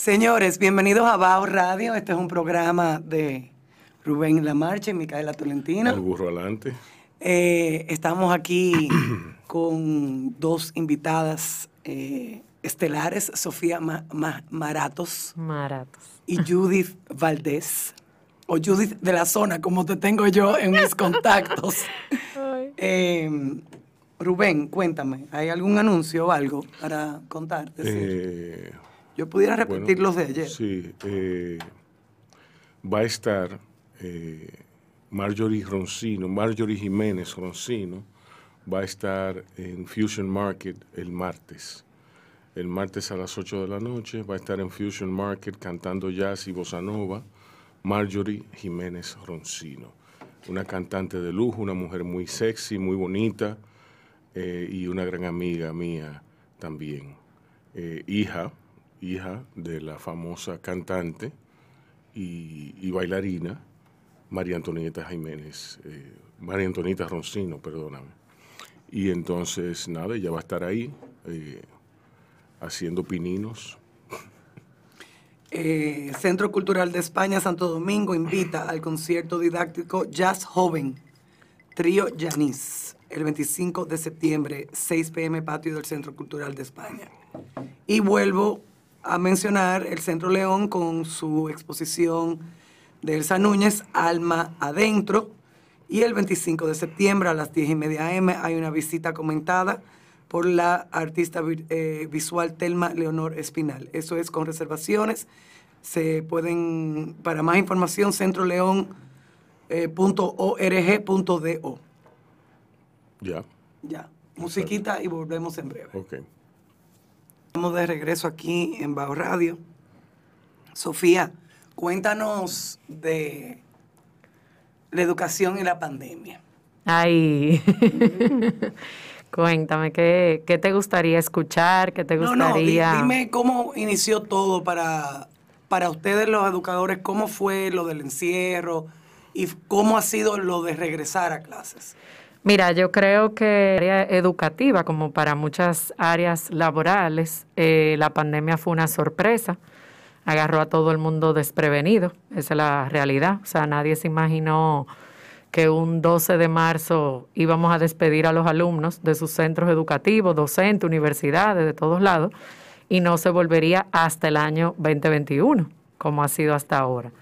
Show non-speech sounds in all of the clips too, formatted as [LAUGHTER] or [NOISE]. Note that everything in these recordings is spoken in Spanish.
Señores, bienvenidos a Bao Radio. Este es un programa de Rubén Lamarche y Micaela Tolentino. El burro adelante. Eh, estamos aquí [CLEARS THROAT] con dos invitadas eh, estelares, Sofía Maratos. Maratos. Y Judith Valdés. O Judith de la zona, como te tengo yo en mis contactos. [LAUGHS] Em, Rubén, cuéntame, ¿hay algún anuncio o algo para contar? Yo pudiera repetir los de ayer. Sí, eh, va a estar eh, Marjorie Roncino, Marjorie Jiménez Roncino, va a estar en Fusion Market el martes. El martes a las 8 de la noche va a estar en Fusion Market cantando jazz y bossa nova Marjorie Jiménez Roncino. Una cantante de lujo, una mujer muy sexy, muy bonita eh, y una gran amiga mía también. Eh, hija, hija de la famosa cantante y, bailarina María Antonieta Jiménez, eh, María Antonieta Roncino, perdóname. Y entonces, nada, ella va a estar ahí haciendo pininos. Eh, Centro Cultural de España Santo Domingo invita al concierto didáctico Jazz Joven, Trío Yanis, el 25 de septiembre, 6 pm, patio del Centro Cultural de España. Y vuelvo a mencionar el Centro León con su exposición de Elsa Núñez, Alma Adentro. Y el 25 de septiembre a las 10 y media am hay una visita comentada por la artista eh, visual Telma Leonor Espinal. Eso es con reservaciones. Se pueden, para más información, centroleón.org.do. Eh, ya. Ya. Musiquita y volvemos en breve. Ok. Estamos de regreso aquí en Bajo Radio. Sofía, cuéntanos de la educación y la pandemia. Ay. [LAUGHS] Cuéntame, ¿qué, ¿qué, te gustaría escuchar? ¿Qué te gustaría...? No, no, dime cómo inició todo para, para ustedes los educadores, cómo fue lo del encierro y cómo ha sido lo de regresar a clases. Mira, yo creo que área educativa, como para muchas áreas laborales, eh, la pandemia fue una sorpresa, agarró a todo el mundo desprevenido, esa es la realidad, o sea, nadie se imaginó que un 12 de marzo íbamos a despedir a los alumnos de sus centros educativos, docentes, universidades, de todos lados, y no se volvería hasta el año 2021, como ha sido hasta ahora.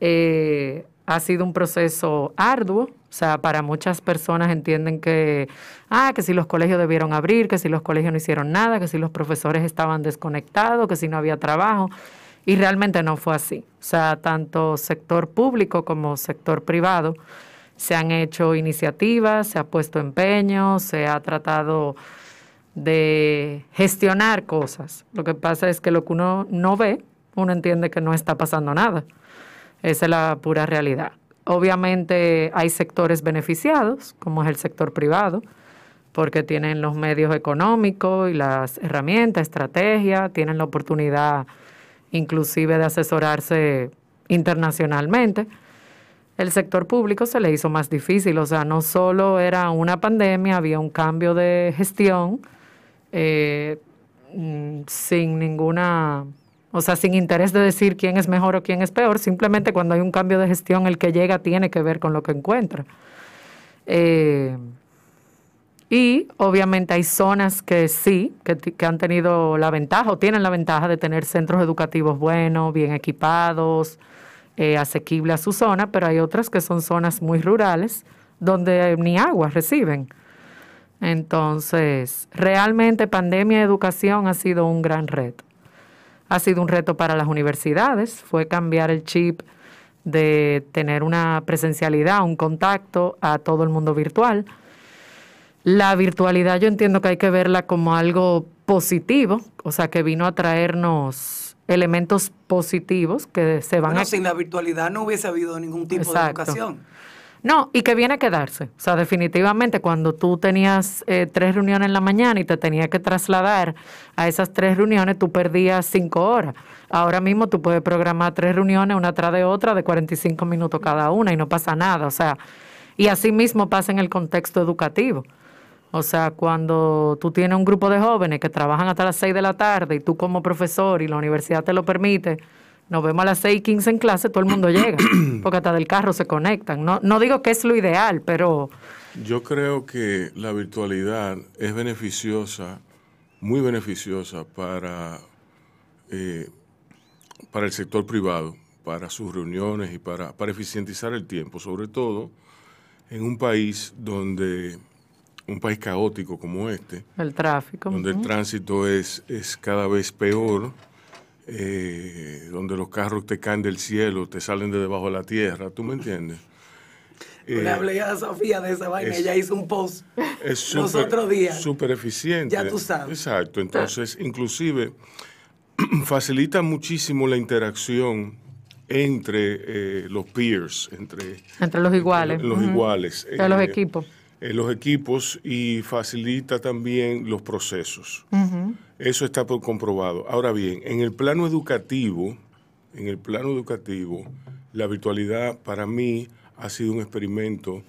Eh, ha sido un proceso arduo, o sea, para muchas personas entienden que, ah, que si los colegios debieron abrir, que si los colegios no hicieron nada, que si los profesores estaban desconectados, que si no había trabajo. Y realmente no fue así. O sea, tanto sector público como sector privado se han hecho iniciativas, se ha puesto empeño, se ha tratado de gestionar cosas. Lo que pasa es que lo que uno no ve, uno entiende que no está pasando nada. Esa es la pura realidad. Obviamente hay sectores beneficiados, como es el sector privado, porque tienen los medios económicos y las herramientas, estrategias, tienen la oportunidad inclusive de asesorarse internacionalmente el sector público se le hizo más difícil. O sea, no solo era una pandemia, había un cambio de gestión eh, mm, sin ninguna, o sea, sin interés de decir quién es mejor o quién es peor. Simplemente cuando hay un cambio de gestión, el que llega tiene que ver con lo que encuentra. Eh, y obviamente hay zonas que sí, que, han tenido la ventaja o tienen la ventaja de tener centros educativos buenos, bien equipados, eh, asequible a su zona, pero hay otras que son zonas muy rurales donde ni agua reciben. Entonces, realmente pandemia y educación ha sido un gran reto. Ha sido un reto para las universidades, fue cambiar el chip de tener una presencialidad, un contacto a todo el mundo virtual. La virtualidad yo entiendo que hay que verla como algo positivo, o sea, que vino a traernos elementos positivos que se van a... sin la virtualidad no hubiese habido ningún tipo de educación. No, y que viene a quedarse. O sea, definitivamente cuando tú tenías eh, tres reuniones en la mañana y te tenías que trasladar a esas tres reuniones, tú perdías cinco horas. Ahora mismo tú puedes programar tres reuniones una tras de otra de 45 minutos cada una y no pasa nada. O sea, y así mismo pasa en el contexto educativo. O sea, cuando tú tienes un grupo de jóvenes que trabajan hasta las 6 de la tarde y tú como profesor y la universidad te lo permite, nos vemos a las 6 y 15 en clase, todo el mundo llega, [CLEARS THROAT] porque hasta del carro se conectan. No, no digo que es lo ideal, pero... Yo creo que la virtualidad es beneficiosa, muy beneficiosa para, eh, para el sector privado, para sus reuniones y para, para eficientizar el tiempo, sobre todo en un país donde un país caótico como este, El tráfico. donde el tránsito es, es cada vez peor, eh, donde los carros te caen del cielo, te salen de debajo de la tierra, ¿tú me entiendes? Le Eh, hablé a Sofía de esa vaina, es- ella hizo un post es los súper- otros días. súper eficiente. Ya tú sabes. Exacto. Entonces, inclusive, [CLEARS THROAT] facilita muchísimo la interacción entre eh, los peers, entre Entre los iguales. los iguales. De los eh, equipos. Eh, los equipos y facilita también los procesos. Eso está por comprobado. Ahora bien, en el plano educativo, en el plano educativo, la virtualidad para mí ha sido un experimento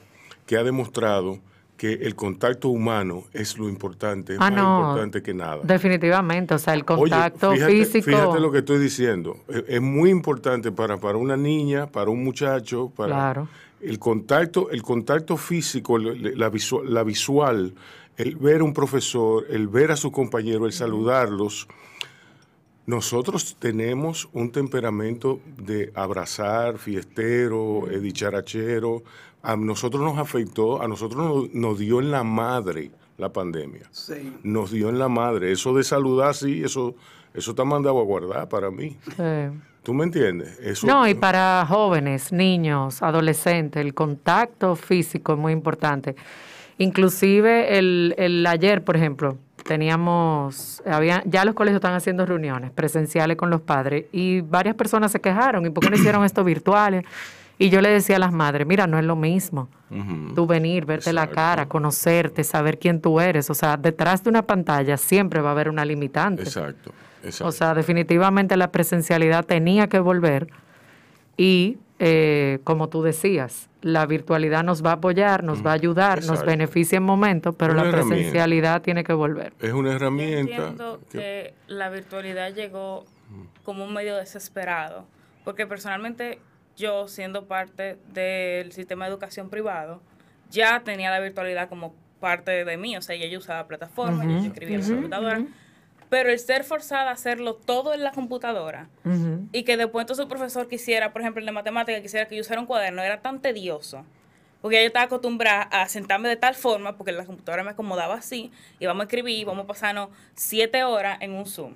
que ha demostrado que el contacto humano es lo importante, es Ah, más no. importante que nada. Definitivamente, o sea, el Oye, contacto fíjate, físico. Fíjate lo que estoy diciendo. Es, es muy importante para, para una niña, para un muchacho, para Claro. El contacto, el contacto físico, la, visual, la visual, el ver a un profesor, el ver a su compañero, el saludarlos. Nosotros tenemos un temperamento de abrazar, fiestero, dicharachero. A nosotros nos afectó, a nosotros nos, nos dio en la madre la pandemia Sí. nos dio en la madre. Eso de saludar, sí, eso, eso está mandado a guardar para mí. Sí. ¿Tú me entiendes? Eso, No, y para jóvenes, niños, adolescentes, el contacto físico es muy importante. Inclusive el, el ayer, por ejemplo, teníamos, había, ya los colegios están haciendo reuniones presenciales con los padres y varias personas se quejaron, ¿y por qué no hicieron esto virtuales? Y yo le decía a las madres, mira, no es lo mismo. Ujú. Tú venir, verte la cara, conocerte, saber quién tú eres. O sea, detrás de una pantalla siempre va a haber una limitante. Exacto, exacto. O sea, definitivamente la presencialidad tenía que volver y, eh, como tú decías, la virtualidad nos va a apoyar, nos va a ayudar, nos beneficia en momentos, pero la presencialidad tiene que volver. es una Yo herramienta. entiendo que- que la virtualidad llegó como un medio desesperado, porque personalmente yo, siendo parte del sistema de educación privado, ya tenía la virtualidad como parte de mí, o sea, ya yo usaba plataformas, yo escribía en la computadora, pero el ser forzada a hacerlo todo en la computadora y que después entonces el profesor quisiera, por ejemplo, el de matemática, quisiera que yo usara un cuaderno, era tan tedioso. Porque yo estaba acostumbrada a sentarme de tal forma, porque la computadora me acomodaba así, y vamos a escribir, y vamos a pasarnos siete horas en un Zoom.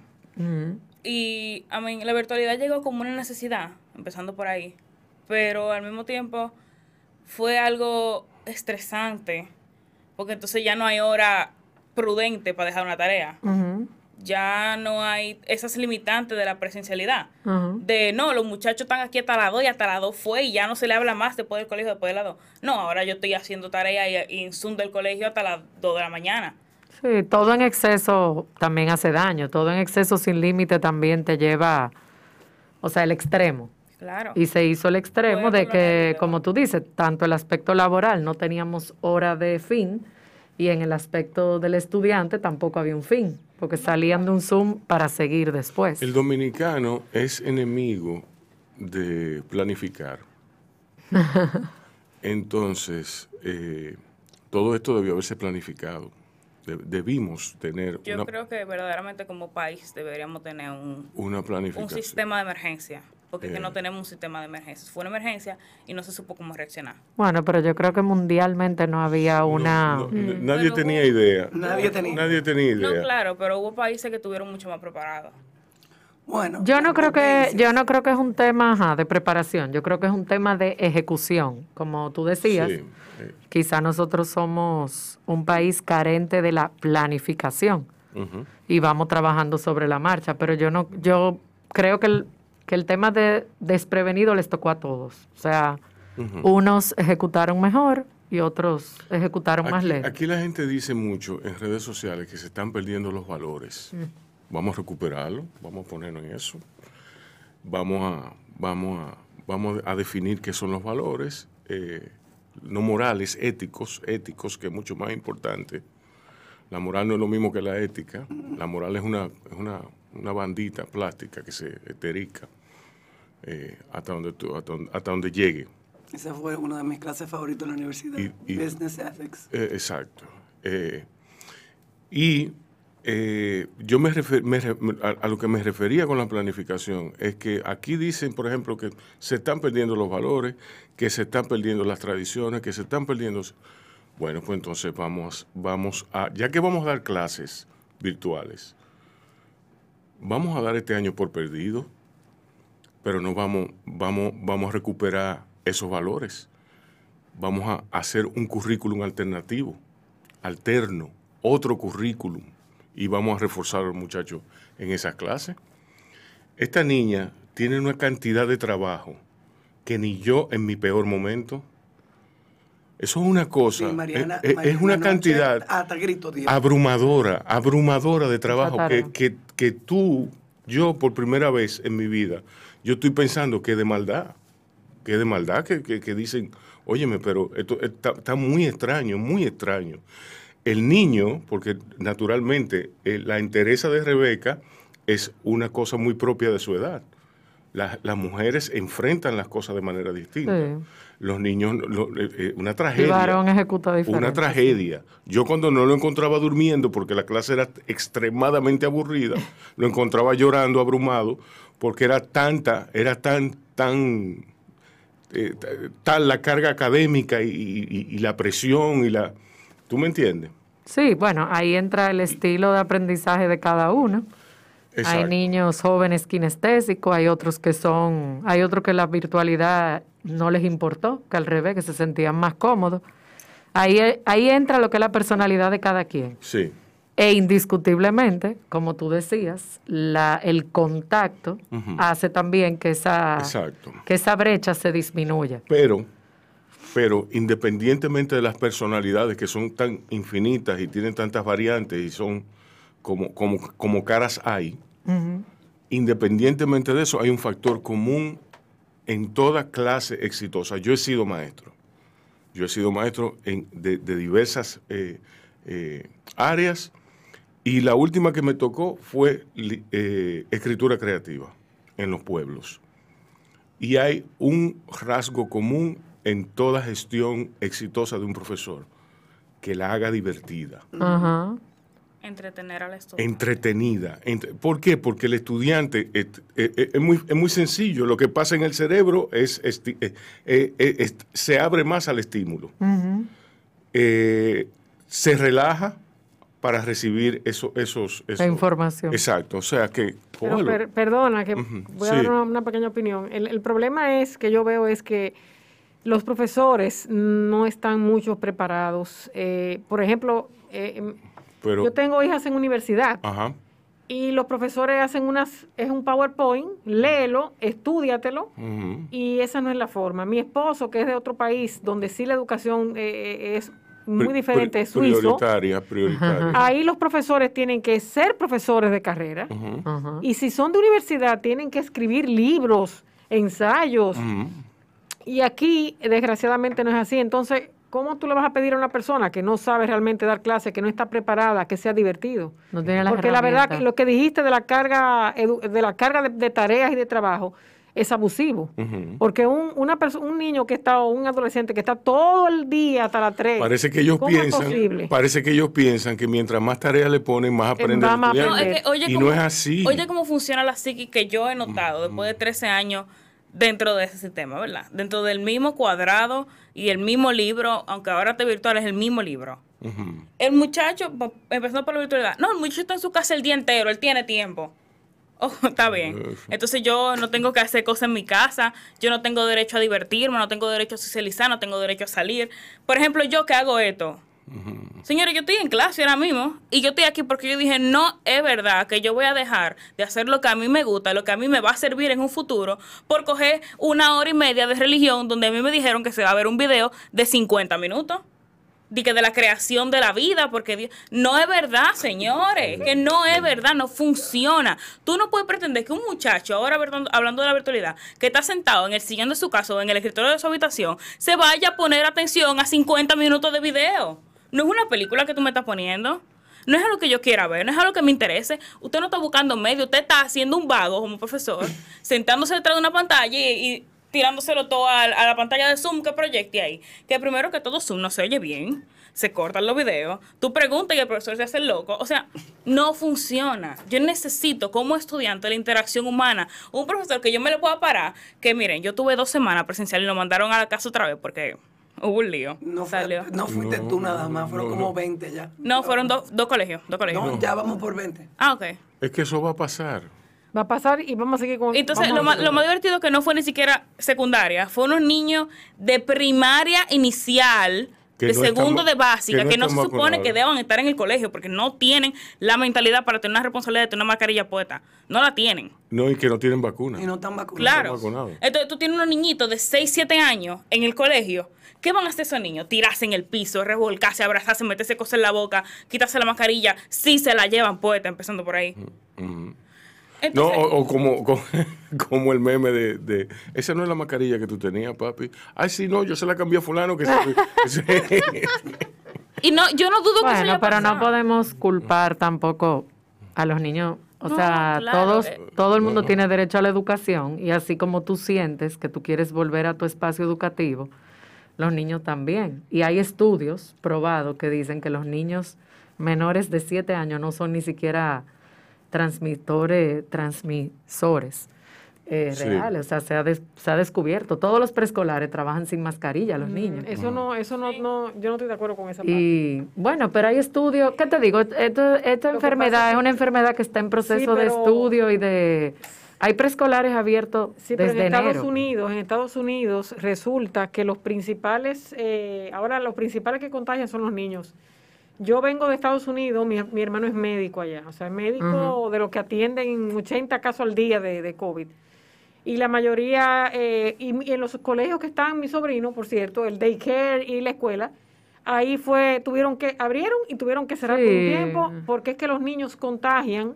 Y a mí la virtualidad llegó como una necesidad, empezando por ahí. Pero al mismo tiempo fue algo estresante, porque entonces ya no hay hora prudente para dejar una tarea. Ujú. Ya no hay esas limitantes de la presencialidad de no, los muchachos están aquí hasta las 2 y hasta las 2 fue y ya no se le habla más después del colegio, después de las 2. No, ahora yo estoy haciendo tarea y, y en Zoom del colegio hasta las 2 de la mañana. Sí, todo en exceso también hace daño, todo en exceso sin límite también te lleva, o sea, el extremo. Claro. Y se hizo el extremo de que, como tú dices, tanto el aspecto laboral no teníamos hora de fin y en el aspecto del estudiante tampoco había un fin, porque salían de un Zoom para seguir después. El dominicano es enemigo de planificar. [LAUGHS] Entonces, eh, todo esto debió haberse planificado. De- debimos tener Yo una, creo que verdaderamente como país deberíamos tener un, una un planificación. sistema de emergencia, porque es que Eh. no tenemos un sistema de emergencia. Fue una emergencia y no se supo cómo reaccionar. Bueno, pero yo creo que mundialmente no había una... No, nadie Mm. Pero tenía hubo- idea. Nadie tenía. Nadie tenía idea. No, claro, pero hubo países que estuvieron mucho más preparados. Bueno. Yo no creo que yo no creo que es un tema ajá, de preparación, yo creo que es un tema de ejecución, como tú decías. Sí, eh, Quizá nosotros somos un país carente de la planificación y vamos trabajando sobre la marcha, pero yo no yo creo que el, que el tema de desprevenido les tocó a todos. O sea, unos ejecutaron mejor y otros ejecutaron más lejos. aquí la gente dice mucho en redes sociales que se están perdiendo los valores. Mm. Vamos a recuperarlo, vamos a ponernos en eso. Vamos a, vamos a, vamos a definir qué son los valores, eh, no morales, éticos, éticos, que es mucho más importante. La moral no es lo mismo que la ética. La moral es una, es una, una bandita plástica que se eterica eh, hasta, donde tú- hasta, donde, hasta donde llegue. Esa fue una de mis clases favoritas en la universidad. Y- y- Business Ethics. Eh, exacto. Eh, y eh, yo me, refer- me a, a lo que me refería con la planificación es que aquí dicen, por ejemplo, que se están perdiendo los valores, que se están perdiendo las tradiciones, que se están perdiendo... Bueno, pues entonces vamos, vamos a, ya que vamos a dar clases virtuales, vamos a dar este año por perdido, pero no vamos, vamos, vamos a recuperar esos valores vamos a hacer un currículum alternativo, alterno, otro currículum, y vamos a reforzar a los muchachos en esas clases. Esta niña tiene una cantidad de trabajo que ni yo en mi peor momento. Eso es una cosa, Sí, Mariana, es- es, una cantidad Hasta grito, tío. abrumadora, abrumadora de trabajo que, que, que tú, yo por primera vez en mi vida, yo estoy pensando que de maldad, que de maldad, que, que- que dicen, óyeme, pero esto está, está muy extraño, muy extraño. El niño, porque naturalmente eh, la interesa de Rebeca es una cosa muy propia de su edad. Las, las mujeres enfrentan las cosas de manera distinta. Sí. Los niños, lo- eh, eh, una El tragedia. varón ejecuta diferente. Una tragedia. Yo cuando no lo encontraba durmiendo porque la clase era extremadamente aburrida, [LAUGHS] lo encontraba llorando, abrumado, porque era tanta, era tan, tan, eh, tal la carga académica y, y- y la presión y la... ¿Tú me entiendes? Sí, bueno, ahí entra el estilo de aprendizaje de cada uno. Hay niños jóvenes kinestésicos, hay otros que son, hay otros que la virtualidad no les importó, que al revés, que se sentían más cómodos. Ahí, ahí entra lo que es la personalidad de cada quien. Sí, E indiscutiblemente, como tú decías, la, el contacto hace también que esa, exacto. que esa brecha se disminuya. Pero, pero independientemente de las personalidades que son tan infinitas y tienen tantas variantes y son como, como, como caras hay, independientemente de eso, hay un factor común en toda clase exitosa. Yo he sido maestro. Yo he sido maestro de, diversas eh, eh, áreas y la última que me tocó fue eh, escritura creativa en los pueblos. Y hay un rasgo común en toda gestión exitosa de un profesor, que la haga divertida. Entretener al estudiante. entretenida. Entre- ¿Por qué? Porque el estudiante es, es- es muy, es muy sencillo. Lo que pasa en el cerebro es, eh, eh, eh, se abre más al estímulo. Eh, se relaja para recibir eso, esos, La esos- información. Exacto. O sea que, Pero cógelo. per- perdona, que voy a sí. dar una, una pequeña opinión. El, el problema es que yo veo es que los profesores no están mucho preparados. Eh, por ejemplo, eh, pero, yo tengo hijas en universidad ajá. y los profesores hacen unas, es un PowerPoint, léelo, estudiatelo. Y esa no es la forma. Mi esposo, que es de otro país, donde sí la educación eh, es muy Pri- diferente, pri- es suizo, Prioritaria, prioritaria. ahí los profesores tienen que ser profesores de carrera. Ujú, Ajá. Y si son de universidad, tienen que escribir libros, ensayos. Y aquí, desgraciadamente, no es así. Entonces, ¿cómo tú le vas a pedir a una persona que no sabe realmente dar clase, que no está preparada, que sea divertido? No tiene las Porque la verdad, que lo que dijiste de la carga, de la carga de, de tareas y de trabajo es abusivo. Porque un, una un niño que está, o un adolescente que está todo el día hasta las 3. Parece que ellos ¿cómo piensan, es posible? parece que ellos piensan que mientras más tareas le ponen, más aprende va el más a estudiante. No, es que, oye, Y cómo- no es así. Oye, cómo funciona la psique que yo he notado después de 13 años dentro de ese sistema, ¿verdad? Dentro del mismo cuadrado y el mismo libro, aunque ahora esté virtual, es el mismo libro. El muchacho, pa- empezando por la virtualidad, no, el muchacho está en su casa el día entero, él tiene tiempo. [LAUGHS] Oh, está bien. Entonces yo no tengo que hacer cosas en mi casa, yo no tengo derecho a divertirme, no tengo derecho a socializar, no tengo derecho a salir. Por ejemplo, yo que hago esto. Señores, yo estoy en clase ahora mismo y yo estoy aquí porque yo dije, no es verdad que yo voy a dejar de hacer lo que a mí me gusta, lo que a mí me va a servir en un futuro, por coger una hora y media de religión donde a mí me dijeron que se va a ver un video de 50 minutos. De que de la creación de la vida, porque Dios- no es verdad, señores, que no es verdad, no funciona. Tú no puedes pretender que un muchacho, ahora hablando de la virtualidad, que está sentado en el sillón de su casa o en el escritorio de su habitación, se vaya a poner atención a 50 minutos de video. No es una película que tú me estás poniendo. no es algo que yo quiera ver, no es algo que me interese. Usted no está buscando medio, usted está haciendo un vago como profesor, [LAUGHS] sentándose detrás de una pantalla y, y tirándoselo todo a, a la pantalla de Zoom que proyecte ahí. Que primero que todo Zoom no se oye bien, se cortan los videos, tú preguntas y el profesor se hace loco. O sea, no funciona. Yo necesito como estudiante la interacción humana. Un profesor que yo me le pueda parar, que miren, yo tuve dos semanas presencial y lo mandaron a la casa otra vez porque hubo un lío. No, fue- Salió. no fuiste tú No, nada más, fueron no, como no. 20 ya. No, fueron dos, dos colegios, dos colegios. No, ya vamos por 20. Ah, ok. Es que eso va a pasar. Va a pasar y vamos a seguir con... Entonces, lo a- más, lo más divertido que no fue ni siquiera secundaria, fue unos niños de primaria inicial, de no segundo están- de básica, que no que no, se supone vacunados. que deban estar en el colegio, porque no tienen la mentalidad para tener una responsabilidad de tener una mascarilla puesta. No la tienen. No, y que no tienen vacuna. Y no están vacunados. Claro. vacunados. Entonces tú tienes unos niñitos de 6, 7 años en el colegio. ¿Qué van a hacer esos niños? Tirarse en el piso, revolcarse, abrazarse, meterse cosas en la boca, quitarse la mascarilla, si se la llevan puesta, empezando por ahí. No, Entonces, o, o como, [LAUGHS] como, como el meme de, de, esa no es la mascarilla que tú tenías, papi. Ay, sí, no, yo se la cambié a fulano que se... [LAUGHS] y no, yo no dudo que eso pero no podemos culpar tampoco a los niños. O No, sea, claro, todos, eh. todo el mundo tiene derecho a la educación y así como tú sientes que tú quieres volver a tu espacio educativo, los niños también. Y hay estudios probados que dicen que los niños menores de 7 años no son ni siquiera transmitores, transmisores eh, Sí. reales. O sea, se ha, des- se ha descubierto. Todos los preescolares trabajan sin mascarilla, los niños. Eso no, eso no, no, yo no estoy de acuerdo con esa parte. Y bueno, pero hay estudios, ¿qué te digo? Esto- esta enfermedad es una enfermedad que está en proceso de pero- estudio y de... Hay preescolares abiertos Sí, pero desde en Estados enero. Unidos, en Estados Unidos resulta que los principales, eh, ahora los principales que contagian son los niños. Yo vengo de Estados Unidos, mi, mi hermano es médico allá, o sea, es médico de los que atienden 80 casos al día de, de COVID. Y la mayoría, eh, y, y en los colegios que están mi sobrino, por cierto, el daycare y la escuela, ahí fue, tuvieron que, abrieron y tuvieron que cerrar por un tiempo, porque es que los niños contagian,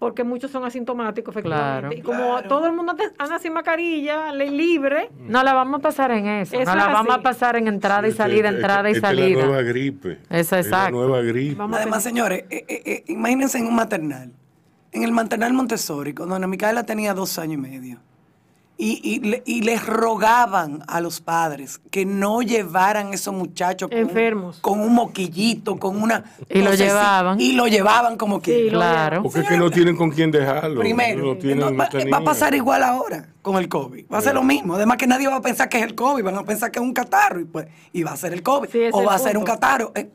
porque muchos son asintomáticos, efectivamente. Claro. Y como Claro. todo el mundo anda- sin mascarilla, le- libre, No la vamos a pasar en eso. Eso no la es vamos así. a pasar en entrada y Esta- salida, esta- entrada y esta Es salida. la nueva gripe. Eso, Es la nueva gripe. Vamos Además, señores, eh, eh, eh, imagínense en un maternal. En el maternal Montessori, cuando Ana Micaela tenía dos años y medio. Y, y, le- y les rogaban a los padres que no llevaran esos muchachos con, un- Enfermos. con un moquillito, con una... Y lo llevaban. Y lo llevaban como que... Sí, Claro. Porque es que no tienen con quién dejarlo. Primero, no tienen, no, no va, a pasar igual ahora con el COVID. Va a ser lo mismo. Además que nadie va a pensar que es el COVID, van a pensar que es un catarro y, pues, y va a ser el COVID. Sí, o va a ser un catarro. Eh,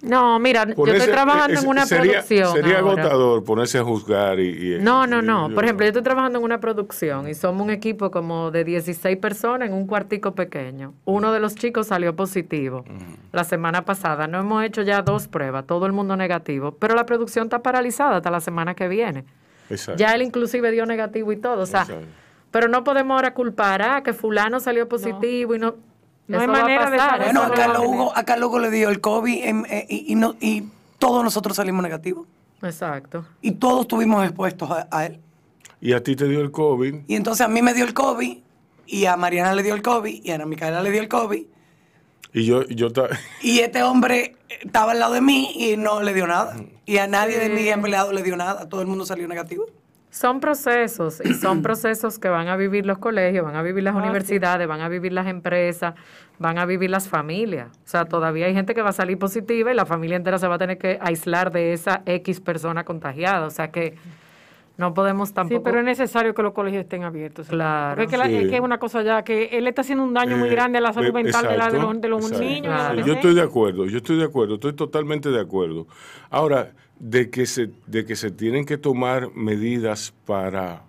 No, mira, yo estoy trabajando en una sería, producción. Sería ahora. agotador ponerse a juzgar y... y- No, no, y- no. yo- Por ejemplo, yo estoy trabajando en una producción y somos un equipo como de 16 personas en un cuartico pequeño. Uno de los chicos salió positivo la semana pasada. No hemos hecho ya dos pruebas, todo el mundo negativo, pero la producción está paralizada hasta la semana que viene. Exacto. Ya él inclusive dio negativo y todo, o sea, Exacto. pero no podemos ahora culpar a que fulano salió positivo y no... No hay manera de saber. eso Bueno, a no va Carlos, a tener. Hugo, a Carlos Hugo le dio el COVID em, eh, y, y no, y todos nosotros salimos negativos. Exacto. Y todos estuvimos expuestos a, a él. Y a ti te dio el COVID. Y entonces a mí me dio el COVID, y a Mariana le dio el COVID, y a Ana Micaela le dio el COVID. Y yo, yo ta- Y este hombre estaba al lado de mí y no le dio nada. Y a nadie de mis empleados le dio nada. Todo el mundo salió negativo. Son procesos y son [CLEARS THROAT] procesos que van a vivir los colegios, van a vivir las Ah, sí. universidades, van a vivir las empresas, van a vivir las familias. O sea, todavía hay gente que va a salir positiva y la familia entera se va a tener que aislar de esa X persona contagiada. O sea que no podemos tampoco... Sí, pero es necesario que los colegios estén abiertos. Claro. Es que, la- Sí. es que es una cosa ya que él está haciendo un daño muy Eh, grande a la salud eh, mental de, la- de exacto, los, de los exacto. niños. Claro. Yo estoy de acuerdo, yo estoy de acuerdo, estoy totalmente de acuerdo. Ahora, de que se, de que se tienen que tomar medidas para,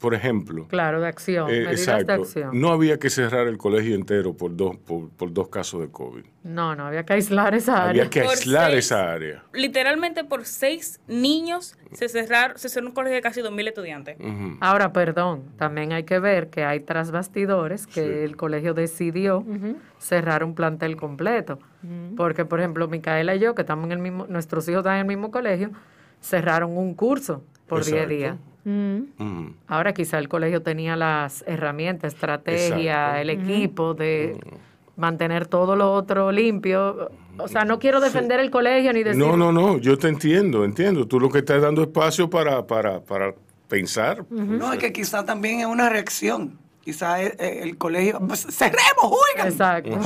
por ejemplo, Claro, de acción, eh, medidas de exacto, acción. no había que cerrar el colegio entero por dos, por, por dos casos de COVID. No, no, había que aislar esa área. Había que Por aislar seis. esa área. Literalmente por seis niños se cerraron, se cerró un colegio de casi 2.000 estudiantes. Ahora, perdón, también hay que ver que hay tras bastidores que Sí. el colegio decidió cerrar un plantel completo. Porque, por ejemplo, Micaela y yo, que estamos en el mismo, nuestros hijos están en el mismo colegio, cerraron un curso por 10 Exacto. días. Mm. Ujú. Ahora quizá el colegio tenía las herramientas, estrategia, Exacto. el equipo de mantener todo lo otro limpio. O sea, no quiero defender el colegio ni decir... No, no, no, yo te entiendo, entiendo. Tú lo que estás dando espacio para, para, para pensar. No, es que quizá también es una reacción. Quizá es, eh, el colegio. Pues, cerremos, juegan. Exacto.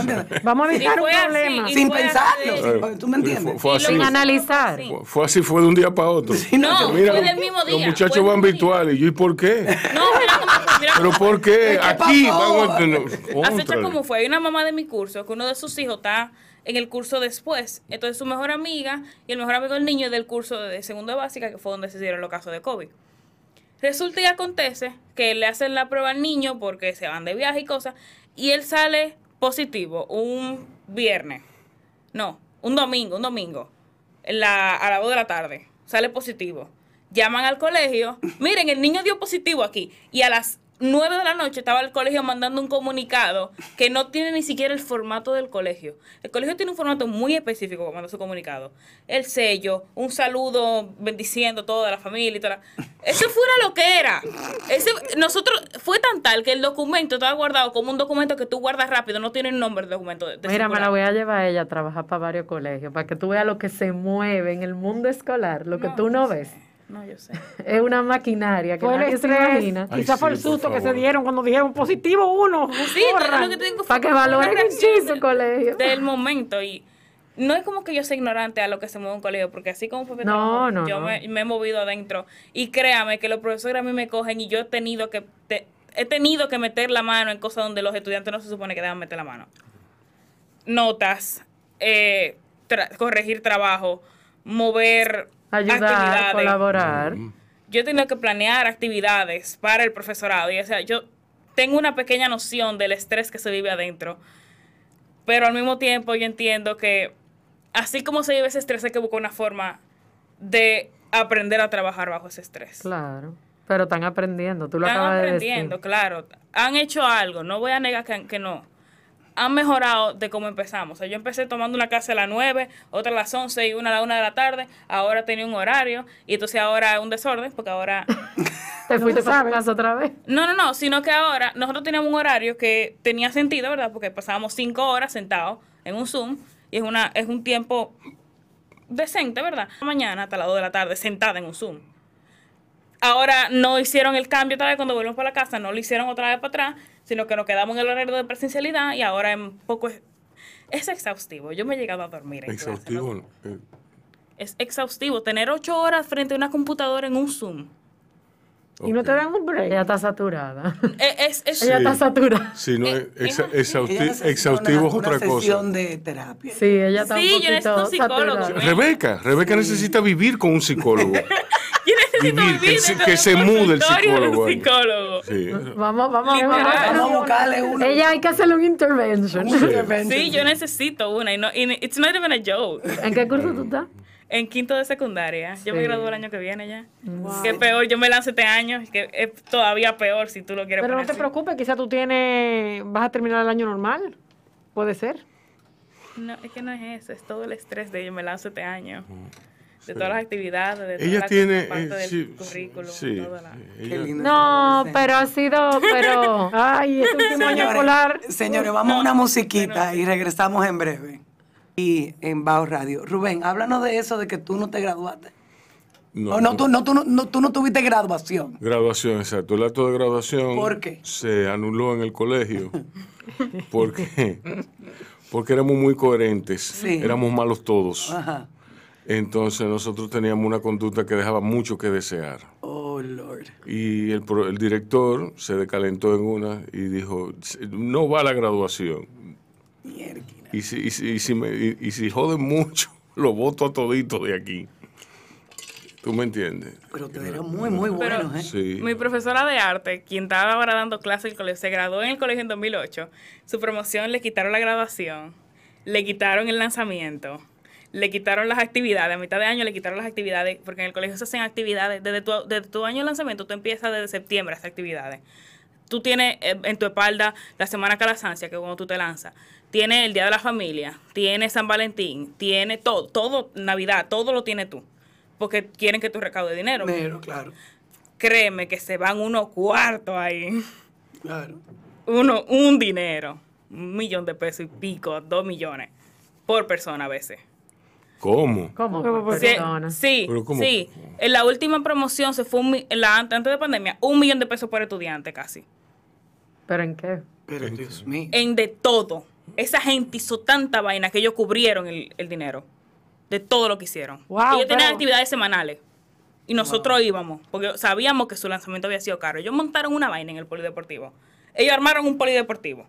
Vamos a evitar un así, problema. Sin pensarlo. así. ¿Tú me entiendes? Fue, así. Sin analizar. Sí. Fue, fue así, fue de un día para otro. No, Mira, fue del mismo Los día, muchachos fue del van virtuales. Y yo, ¿y por qué? No, mira mira ¿Pero por qué? Aquí vamos a tener. Cómo fue. Hay una mamá de mi curso que uno de sus hijos está en el curso después. Entonces su mejor amiga y el mejor amigo del niño es del curso de segundo de básica, que fue donde se dieron los casos de COVID. Resulta y acontece que le hacen la prueba al niño porque se van de viaje y cosas, y él sale positivo un viernes. No, un domingo, un domingo. La, a las 2 de la tarde. Sale positivo. Llaman al colegio. Miren, el niño dio positivo aquí. Y a las 9 de la noche estaba el colegio mandando un comunicado que no tiene ni siquiera el formato del colegio. El colegio tiene un formato muy específico cuando su comunicado. El sello, un saludo bendiciendo toda la familia y toda la... Eso fue una loquera. Ese, nosotros, fue tan tal que el documento estaba guardado como un documento que tú guardas rápido, no tiene el nombre del documento. de- de Mira, me la voy a llevar a ella a trabajar para varios colegios, para que tú veas lo que se mueve en el mundo escolar, lo que tú no ves. No, yo sé. [LAUGHS] Es una maquinaria que nadie se imagina. Quizás fue el susto por que se dieron cuando dijeron positivo uno. Sí, lo que te digo fue Para que valoren [LAUGHS] del- colegio. Del momento y no es como que yo sea ignorante a lo que se mueve en un colegio, porque así como fue No, trabajo, no, yo no. Me, me he movido adentro y créame que los profesores a mí me cogen y yo he tenido que te- he tenido que meter la mano en cosas donde los estudiantes no se supone que deban meter la mano. Notas, eh, tra- corregir trabajo, mover Ayudar, actividades. colaborar. Yo he tenido que planear actividades para el profesorado. Y o sea, yo tengo una pequeña noción del estrés que se vive adentro. Pero al mismo tiempo yo entiendo que así como se vive ese estrés, hay que buscar una forma de aprender a trabajar bajo ese estrés. Claro. Pero están aprendiendo, tú lo Están acabas de aprendiendo, decir. claro. Han hecho algo, no voy a negar que, que no. Han mejorado de cómo empezamos. O sea, yo empecé tomando una clase a las 9, otra a las 11 y una a la 1 de la tarde. Ahora tenía un horario y entonces ahora es un desorden porque ahora... [LAUGHS] Te fuiste No para casa otra vez. No, no, no, sino que ahora nosotros teníamos un horario que tenía sentido, ¿verdad? Porque pasábamos cinco horas sentados en un Zoom y es, una, es un tiempo decente, ¿verdad? Mañana hasta las 2 de la tarde sentada en un Zoom. Ahora no hicieron el cambio otra vez cuando volvimos para la casa, no lo hicieron otra vez para atrás, sino que nos quedamos en el horario de presencialidad y ahora en poco es, es exhaustivo. Yo me he llegado a dormir. en clase, ¿no? Exhaustivo. eh, Es exhaustivo tener ocho horas frente a una computadora en un Zoom. Y no te dan un break. Ella está saturada. Es, es, es- Ella está saturada. Sí, no, Eh, es exhaustivo una- es otra una cosa. sesión de terapia. Sí, ella está Sí, un yo necesito un psicólogo. Rebeca, Rebeca necesita vivir con un psicólogo. [LAUGHS] Vivir, que se- que se mude el consultorio de un psicólogo ahí. psicólogo. Sí. Vamos, vamos Literal. Vamos a buscarle uno. Ella hay que hacerle un intervention. Sí, yo necesito una y no, y it's not even a joke. ¿En qué curso tú estás? En quinto de secundaria. Yo me Sí. gradúo el año que viene ya. Que peor, yo me lanzo este año, que es todavía peor si tú lo quieres Pero no te así. preocupes, quizás tú tienes, vas a terminar el año normal. Puede ser. No, es que no es eso, es todo el estrés de yo me lanzo este año. De todas las actividades, de toda Ella la tiene. parte eh, del sí, currículum, sí, toda la- Qué lindo. No, pero ha sido, pero [LAUGHS] Ay, este último año escolar. señores, vamos a una musiquita y regresamos en breve. Y en Bao Radio. Rubén, háblanos de eso de que tú no te graduaste. no, o no, tú no, tú no, no- tú no tuviste graduación. Graduación, exacto. El acto de graduación ¿Por qué? se anuló en el colegio. [LAUGHS] porque, porque éramos muy coherentes. Sí. Éramos malos todos. Ajá. Entonces nosotros teníamos una conducta que dejaba mucho que desear. Oh, Lord. Y el, pro- el director se decalentó en una y dijo, no va a la graduación. Mierda. Y si, y si, y si me- y- y si joden mucho, [LAUGHS] lo voto a todito de aquí. ¿Tú me entiendes? Pero te eran muy, muy Pero- buenos, ¿eh? Sí. Mi profesora de arte, quien estaba ahora dando clases en el colegio, se graduó en el colegio en 2008. Su promoción le quitaron la graduación, le quitaron el lanzamiento, le quitaron las actividades. A mitad de año le quitaron las actividades, porque en el colegio se hacen actividades. Desde tu, desde tu año de lanzamiento, tú empiezas desde septiembre a hacer actividades. Tú tienes eh, en tu espalda la Semana Calasancia, que es cuando tú te lanzas. Tienes el Día de la Familia, tienes San Valentín, tiene todo, todo, Navidad, todo lo tienes tú. Porque quieren que tú recaudes dinero Pero, claro. créeme que se van unos cuartos ahí. Claro. Uno, un dinero. Un millón de pesos y pico, dos millones. por persona a veces. ¿Cómo? ¿Cómo? Por Sí, sí, Pero ¿cómo? sí. En la última promoción se fue un en la, antes de pandemia, un millón de pesos por estudiante casi. ¿Pero en qué? Pero Dios mío. En de todo. Esa gente hizo tanta vaina que ellos cubrieron el, el dinero. De todo lo que hicieron. Wow, ellos tenían pero- actividades semanales. Y nosotros íbamos, porque sabíamos que su lanzamiento había sido caro. Ellos montaron una vaina en el polideportivo. Ellos armaron un polideportivo.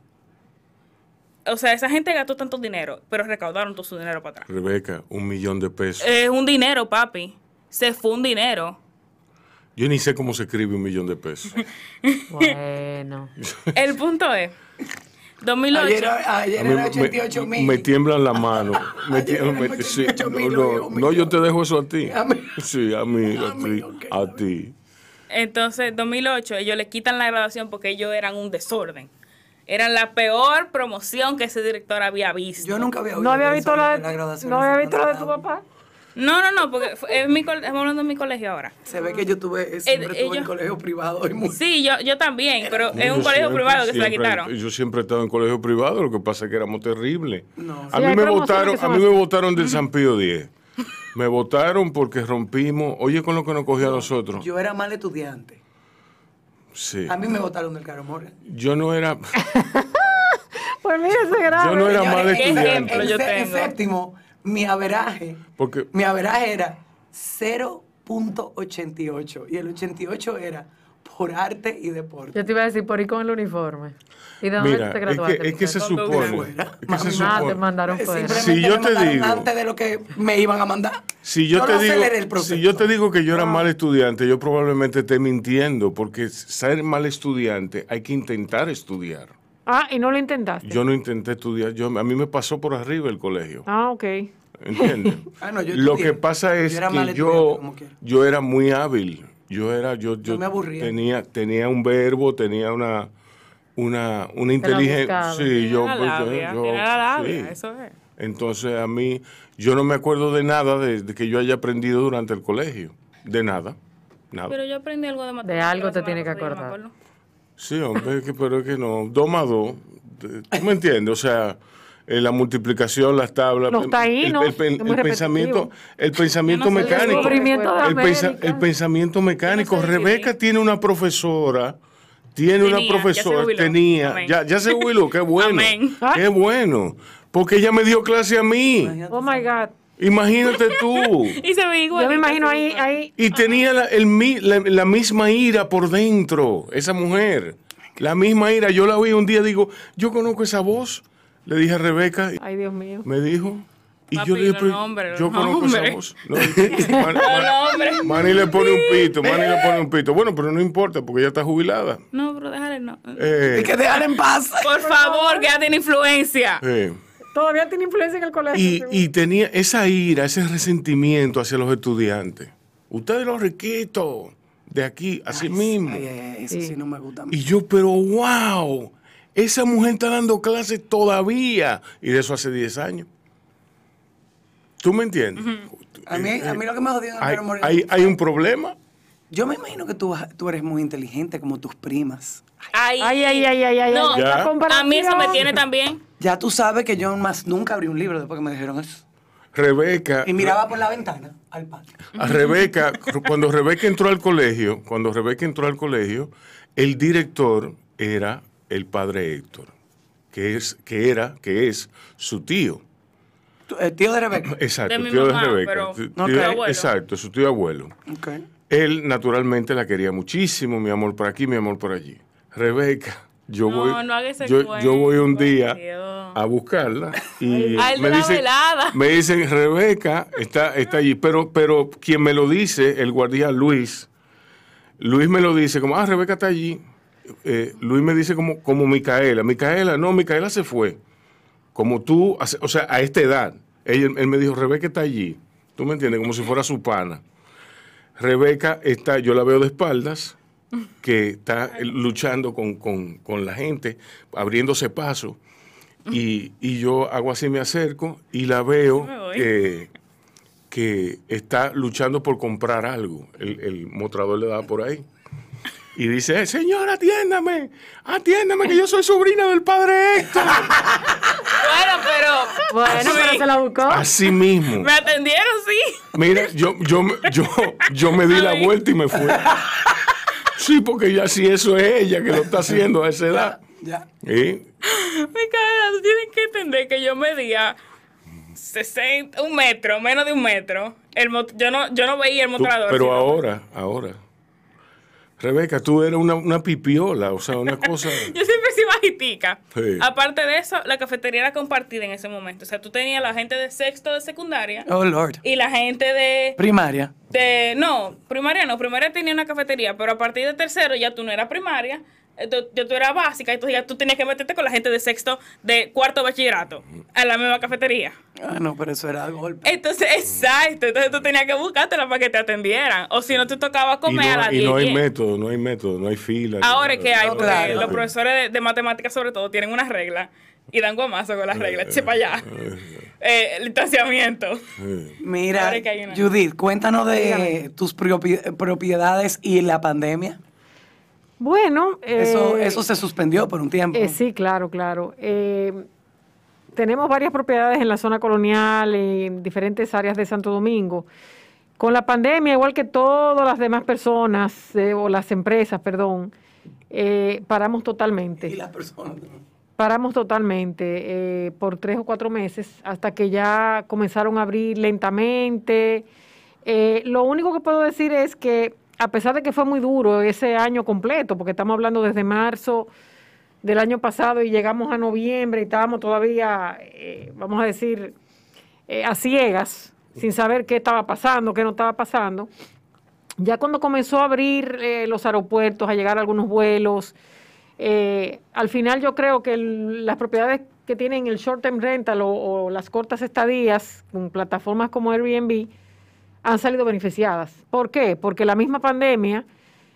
O sea, esa gente gastó tanto dinero, pero recaudaron todo su dinero para atrás. Rebeca, un millón de pesos. Es un dinero, papi. Se fue un dinero. Yo ni sé cómo se escribe un millón de pesos. [LAUGHS] Bueno. El punto es, 2008. Ayer, ayer A mí era me- 88 mil. Me tiemblan la mano. [LAUGHS] Me Ayer tie- eran me- sí, 88 no, yo te dejo eso a ti. A mí. Sí, a mí, a A mí, ti. ok, A ti. Entonces, 2008, ellos le quitan la graduación porque ellos eran un desorden. Eran la peor promoción que ese director había visto. Yo nunca había oído No había visto la, de la no había visto la de tu papá. No, no, no, porque es mi col- estamos hablando de mi colegio ahora. Se ve que yo tuve, siempre Eh, estuve en colegio privado. Y muy, Sí, yo, yo también, pero es un colegio siempre- privado que se la quitaron. Yo siempre he estado en colegio privado, lo que pasa es que éramos terribles. No. A Sí, mí me votaron, a mí me votaron del San Pío X. Me votaron porque rompimos, oye con lo que nos cogió a nosotros. yo era mal estudiante. Sí. A mí me votaron del Caro Morgan. Yo no era, Pues mira ese grave. yo no era mal estudiante. ejemplo En, yo tengo? séptimo, mi averaje, Porque mi averaje era 0.88 y el 88 era por arte y deporte. Yo te iba a decir por ir con el uniforme. ¿Y de dónde Mira, te es graduaste? que, es que se supone, es que se Ah, te supone- mandaron fuera. Simplemente Si yo te digo- antes de lo que me iban a mandar. Si yo, no te digo, aceleré el proceso. si yo te digo que yo era mal estudiante, yo probablemente esté mintiendo, porque ser mal estudiante hay que intentar estudiar. Ah, y no lo intentaste. Yo no intenté estudiar, yo, a mí me pasó por arriba el colegio, Ah, ok. ¿entiendes? [LAUGHS] Ah, no, yo Lo que pasa es Yo que yo, quiera. yo era muy hábil, yo era, yo, yo me aburría. tenía, tenía un verbo, tenía una, una, una inteligencia, sí, yo, pues, yo- labia, yo- labia, sí. eso es. Entonces a mí, yo no me acuerdo de nada de, de que yo haya aprendido durante el colegio. De nada. Nada. Pero yo aprendí algo de matemáticas. algo la te tiene que yo acordar. Sí, hombre, que, pero es que no. Dos más dos. de- ¿Tú me entiendes? O sea, eh, la multiplicación, las tablas. No está ahí, el, ¿no? el pensamiento, el pensamiento Yo no sé mecánico. el pensa- pensamiento mecánico. Yo no sé Rebeca tiene una profesora. Tiene Tenía, una ya profesora, jubiló. tenía, Amén. ya, ya se jubiló, qué [LAUGHS] bueno, Amén. qué bueno, porque ella me dio clase a mí, Oh my God. imagínate tú. [LAUGHS] Y se ve igual. Yo me imagino ahí, ahí. Y tenía la, el mi- la, la misma ira por dentro, esa mujer. La misma ira. Yo la oí un día, digo, yo conozco esa voz. Le dije a Rebeca, y Ay, Dios mío. me dijo. Y Papi, yo le dije, los "Pero nombres, yo conozco esa nombres". voz. [LAUGHS] No, Man- Man- nombres. Manny le pone un pito, Manny le pone un pito. Bueno, pero no importa, porque ella está jubilada. No, pero déjale, no. Eh, Hay que dejar en paz. Por favor, que ya tiene influencia. eh. Todavía tiene influencia en el colegio. Y, y tenía esa ira, ese resentimiento hacia los estudiantes. Ustedes los riquitos, de aquí, así mismo. Ay, ay, ay, eso sí. no me gusta. Y yo, pero wow, esa mujer está dando clases todavía. Y de eso hace 10 años. ¿Tú me entiendes? A mí, a mí lo que me jodió Hay, Morgan hay- hay un problema. Yo me imagino que tú, tú eres muy inteligente como tus primas. Ay, Ay, ay, ay, ay, ay. No, Ya. a mí eso me tiene también. Ya tú sabes que yo más nunca abrí un libro después que me dijeron eso. Rebeca, Y miraba por la ventana al patio. a Rebeca, cuando Rebeca entró al colegio, cuando Rebeca entró al colegio, el director era el padre Héctor, que es, que era, que es su tío. El tío de Rebeca. [CLEARS THROAT] Exacto, De tío mamá, de Rebeca. pero Tío- no exacto, su tío abuelo. Él naturalmente la quería muchísimo, mi amor por aquí, mi amor por allí. Rebeca, yo No, voy, no yo, voy un día Dios. a buscarla y me dicen, velada. me dicen Rebeca está, está allí, pero, pero quien me lo dice, el guardián Luis, Luis me lo dice como, ah, Rebeca está allí. Eh, Luis me dice como, como Micaela, Micaela, no, Micaela se fue. Como tú, o sea, a esta edad. Él, él me dijo, Rebeca está allí. ¿Tú me entiendes? Como si fuera su pana. Rebeca está, yo la veo de espaldas, que está luchando con, con- con la gente, abriéndose paso. Y, y yo hago así, me acerco y la veo eh, que está luchando por comprar algo. El, el mostrador le da por ahí. Y dice, "Eh, señor, atiéndame, atiéndame, que yo soy sobrina del padre Héctor. Bueno, pero. Bueno, pero se la buscó. Así mismo. Me atendieron, sí. Mira, yo, yo, yo, yo me di la vuelta y me fui. Sí, porque ya si eso es ella que lo está haciendo a esa edad. Ya. ¿Sí? Me cae, tú tienes que entender que yo medía 60, un metro, menos de un metro. El yo, no, yo no veía el mostrador. pero ahora, ahora. Rebeca, tú eres una, una pipiola, o sea, una cosa. [LAUGHS] Yo siempre soy bajitica. Sí. Aparte de eso, la cafetería era compartida en ese momento. O sea, tú tenías la gente de sexto de secundaria Oh, Lord. y la gente de, Primaria. de... No, primaria no. Primaria tenía una cafetería, pero a partir de tercero ya tú no eras primaria. Ya tú eras básica, entonces ya tú tenías que meterte con la gente de sexto, de cuarto bachillerato, a la misma cafetería. Ah, no, pero eso era golpe. Entonces, exacto, entonces tú tenías que buscártela para que te atendieran. O si no, te tocaba Y comer a no, las y 10. no hay 10. método, no hay método, no hay fila. Ahora es que hay, No, porque claro. los profesores de, de matemáticas sobre todo tienen una regla y dan guamazo con las reglas. Che para allá. [LAUGHS] Eh, el distanciamiento. Sí. Mira, Judith, cuéntanos de tus propi- propiedades y la pandemia. Bueno, Eso, eh, eso se suspendió por un tiempo. Eh, sí, claro, claro. Eh, tenemos varias propiedades en la zona colonial, en diferentes áreas de Santo Domingo. Con la pandemia, igual que todas las demás personas, o las empresas, perdón, paramos totalmente. Y las personas. Paramos totalmente eh, por tres o cuatro meses hasta que ya comenzaron a abrir lentamente. Eh, lo único que puedo decir es que a pesar de que fue muy duro ese año completo, porque estamos hablando desde marzo del año pasado y llegamos a noviembre y estábamos todavía, eh, vamos a decir, eh, a ciegas, sin saber qué estaba pasando, qué no estaba pasando. Ya cuando comenzó a abrir eh, los aeropuertos, a llegar algunos vuelos, eh, al final yo creo que las propiedades que tienen el short term rental o, o las cortas estadías con plataformas como Airbnb han salido beneficiadas. ¿Por qué? Porque la misma pandemia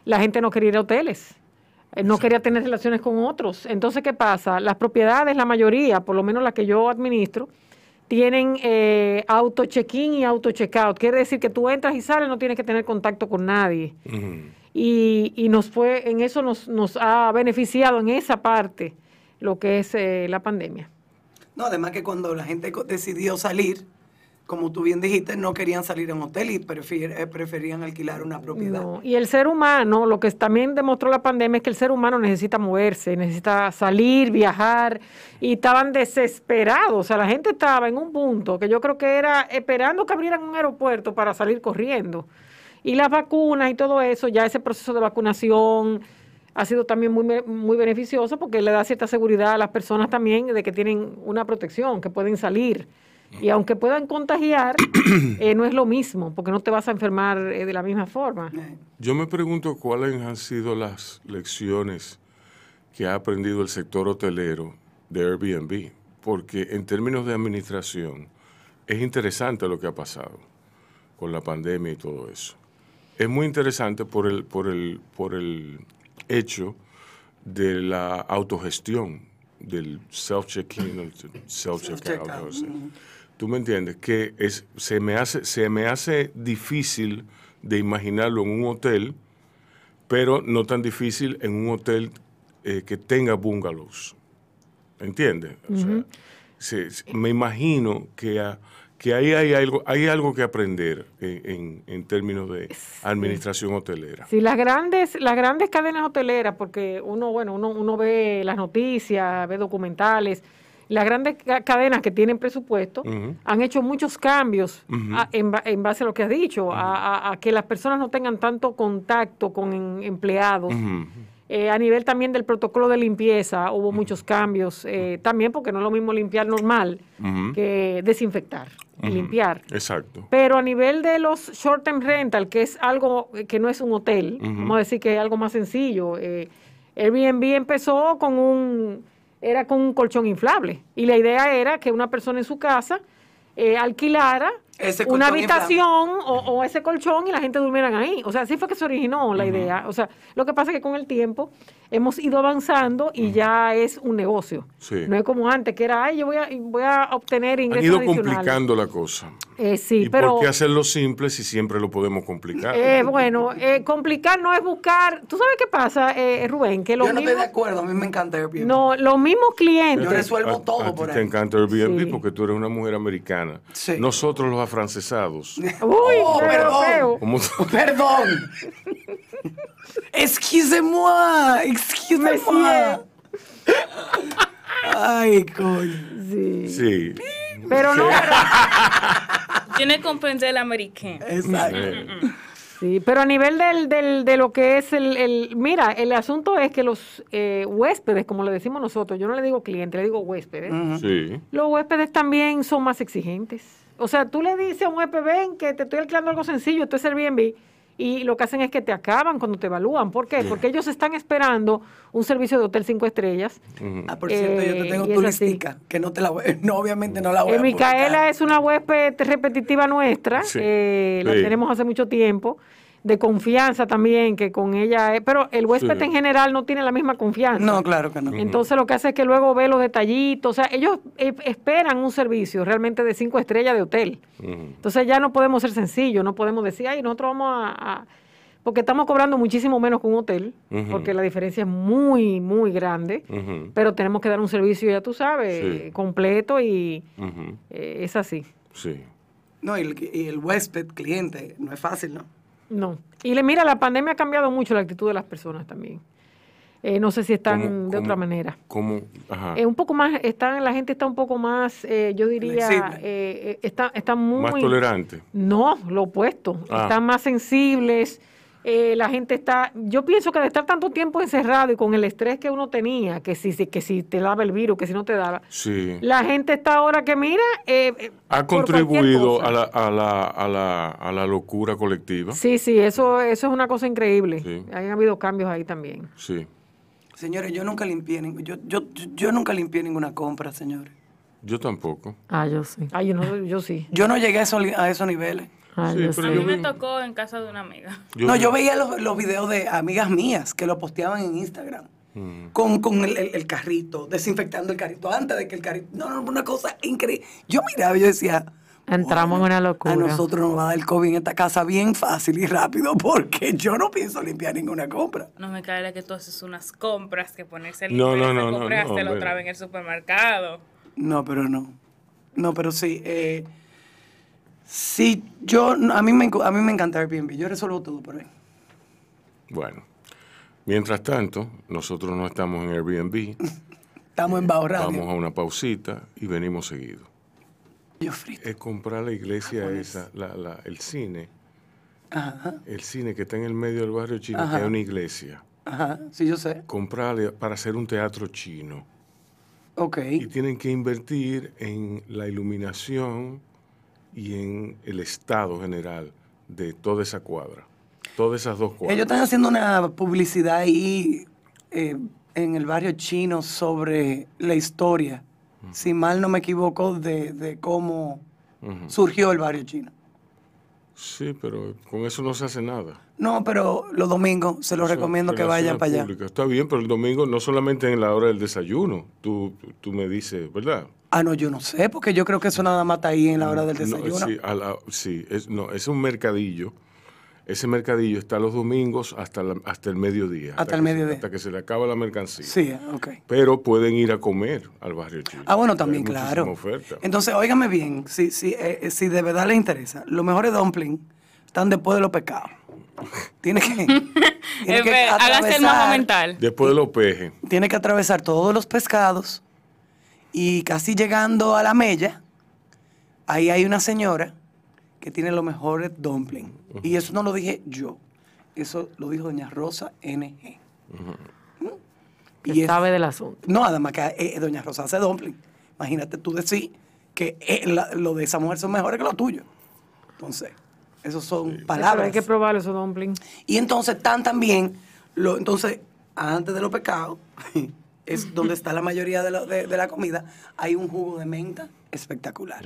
la gente no quería ir a hoteles, eh, no quería tener relaciones con otros. Entonces, ¿qué pasa? Las propiedades, la mayoría, por lo menos las que yo administro, tienen eh, auto check-in y auto check-out. Quiere decir que tú entras y sales, no tienes que tener contacto con nadie y, y nos fue en eso nos, nos ha beneficiado en esa parte lo que es eh, la pandemia. No, además que cuando la gente decidió salir, como tú bien dijiste, no querían salir a un hotel y eh, preferían alquilar una propiedad. Y el ser humano, lo que también demostró la pandemia es que el ser humano necesita moverse, necesita salir, viajar, y estaban desesperados. O sea, la gente estaba en un punto que yo creo que era esperando que abrieran un aeropuerto para salir corriendo. Y las vacunas y todo eso, ya ese proceso de vacunación ha sido también muy, muy beneficioso porque le da cierta seguridad a las personas también de que tienen una protección, que pueden salir. Y aunque puedan contagiar, [CLEARS THROAT] eh, no es lo mismo, porque no te vas a enfermar eh, de la misma forma. Yo me pregunto cuáles han sido las lecciones que ha aprendido el sector hotelero de Airbnb, porque en términos de administración es interesante lo que ha pasado con la pandemia y todo eso. Es muy interesante por el, por el, por el hecho de la autogestión, del self-check-in, el self-checkout. ¿Tú me entiendes? Que es, se, me hace, se me hace difícil de imaginarlo en un hotel, pero no tan difícil en un hotel eh, que tenga bungalows. ¿Entiendes? O sea, se- se- me imagino que, a- que ahí hay algo, hay algo que aprender en, en- en términos de administración hotelera. Sí, las grandes, las grandes cadenas hoteleras, porque uno, bueno, uno, uno ve las noticias, ve documentales, las grandes ca- cadenas que tienen presupuesto han hecho muchos cambios a- en, ba- en base a lo que has dicho, a, a- a que las personas no tengan tanto contacto con empleados. Eh, a nivel también del protocolo de limpieza hubo muchos cambios, eh, también porque no es lo mismo limpiar normal que desinfectar y limpiar. Exacto. Pero a nivel de los short term rental, que es algo que no es un hotel, vamos a decir que es algo más sencillo. eh, Airbnb empezó con un, era con un colchón inflable. Y la idea era que una persona en su casa eh, alquilara Ese una habitación o, o ese colchón y la gente durmieran ahí. O sea, así fue que se originó la idea. O sea, lo que pasa es que con el tiempo hemos ido avanzando y ya es un negocio. Sí. No es como antes, que era, ay, yo voy a, voy a obtener Han ingresos ido adicionales. complicando la cosa. Eh, sí, ¿Y pero... por qué hacerlo simple si siempre lo podemos complicar? Eh, bueno, eh, complicar no es buscar. ¿Tú sabes qué pasa, eh, Rubén? Que los Yo no estoy de acuerdo, a mí me encanta Airbnb. no, los mismos clientes. Yo resuelvo A- todo a por te ahí. encanta Airbnb Sí. porque tú eres una mujer americana. Sí. Nosotros los afrancesados. Uy, [LAUGHS] Oh, perdón. [LAUGHS] Perdón. Excusez-moi. Excusez-moi. Monsieur. Ay, coño. Sí. sí. Pero no, pero- [LAUGHS] Tiene que comprender el americano. Exacto. Sí, pero a nivel del, del, de lo que es el, el- Mira, el asunto es que los eh, huéspedes, como le decimos nosotros, yo no le digo cliente, le digo huéspedes, sí. los huéspedes también son más exigentes. O sea, tú le dices a un ven, que te estoy alquilando algo sencillo, esto es Airbnb, y lo que hacen es que te acaban cuando te evalúan. ¿Por qué? Porque ellos están esperando un servicio de hotel cinco estrellas. Ah, por cierto, yo te Eh, tengo y tu es así. listica, que no te la voy, [LAUGHS] no, obviamente no la voy Eh, a Micaela publicar. es una huésped repetitiva nuestra, Sí. eh, la tenemos hace mucho tiempo, de confianza también, que con ella, es- pero el huésped Sí. en general no tiene la misma confianza. No, claro que no. Entonces lo que hace es que luego ve los detallitos, o sea, ellos eh, esperan un servicio realmente de cinco estrellas de hotel. Entonces ya no podemos ser sencillos, no podemos decir, ay, nosotros vamos a... a-". porque estamos cobrando muchísimo menos que un hotel, porque la diferencia es muy, muy grande, pero tenemos que dar un servicio, ya tú sabes, Sí. eh, completo y eh, es así. Sí. No, y el, y el huésped, cliente, no es fácil, ¿no? No. Y le mira, la pandemia ha cambiado mucho la actitud de las personas también. Eh, no sé si están ¿Cómo- de cómo- otra manera. ¿Cómo? Ajá. Eh, un poco más, están, la gente está un poco más, eh, yo diría, eh, eh, está, está muy... Más tolerante. No, lo opuesto. Ah. Están más sensibles. Eh, la gente está, yo pienso que de estar tanto tiempo encerrado y con el estrés que uno tenía, que si, si- que si te daba el virus, que si no te daba, Sí. la gente está ahora que mira, eh, eh, Ha contribuido a la, a, la, a, la, a la locura colectiva. Sí, sí, eso, eso es una cosa increíble. Sí. Han habido cambios ahí también. Sí. Señores, yo nunca limpié, yo, yo, yo nunca limpié ninguna compra, señores. Yo tampoco. Ah, yo sí. Ay, yo, no, yo sí. Yo no llegué a, eso- a esos niveles. Sí, yo pero A mí me tocó en casa de una amiga. no, yo veía los, los videos de amigas mías que lo posteaban en Instagram. Mm. Con, con el, el- el carrito, desinfectando el carrito antes de que el carrito. No, no, una cosa increíble. Yo miraba y yo decía. Entramos en "Bueno, una locura". A nosotros nos va a dar el COVID en esta casa bien fácil y rápido porque yo no pienso limpiar ninguna compra. No me cae la que tú haces unas compras que ponerse el No, no, no, no, compré no, otra vez en el supermercado. No, pero no. No, pero sí. Eh, sí, yo. A mí, me, a mí me encanta Airbnb. Yo resuelvo todo por ahí. Bueno. Mientras tanto, nosotros no estamos en Airbnb. [LAUGHS] Estamos en Bajo Radio. Vamos a una pausita y venimos seguido. Yo frito. Es comprar la iglesia esa, la, la- el cine, Ajá, el cine que está en el medio del barrio chino, Ajá. que es una iglesia. ajá. Sí, yo sé. Comprarle para hacer un teatro chino. Ok. Y tienen que invertir en la iluminación y en el estado general de toda esa cuadra. Todas esas dos cuadras. Ellos están haciendo una publicidad ahí eh, en el barrio chino sobre la historia, si mal no me equivoco, de, de cómo surgió el barrio chino. Sí, pero con eso no se hace nada. No, pero los domingos se los recomiendo que vayan para allá. Está bien, pero el domingo no solamente en la hora del desayuno. Tú, tú me dices, ¿verdad? Ah, no, yo no sé, porque yo creo que eso nada más está ahí en la hora del No, desayuno. sí, a la- sí, es, no, es un mercadillo. Ese mercadillo está los domingos hasta, la- hasta el mediodía. Hasta el que se- mediodía. hasta que se le acaba la mercancía. Sí, ok. Pero pueden ir a comer al barrio chino. Ah, bueno, también, claro. oferta. Entonces, óigame bien, si, si, eh, eh, si de verdad les interesa, los mejores dumplings están después de los pecados. [LAUGHS] Tiene que, [LAUGHS] tiene que Hágase el mapa mental. Después de los pejes. tiene que atravesar todos los pescados y casi llegando a la mella, ahí hay una señora que tiene los mejores dumplings. Y eso no lo dije yo, eso lo dijo doña Rosa NG. Que Y es- sabe del asunto. no, además que eh, doña Rosa hace dumpling. Imagínate tú decir que eh, la- lo de esa mujer son mejores que lo tuyo. Entonces, esos son palabras. hay que probar esos dumplings. Y entonces están también, lo, entonces, antes de los pecados, [LAUGHS] es donde está la mayoría de, lo- de- de la comida, hay un jugo de menta espectacular.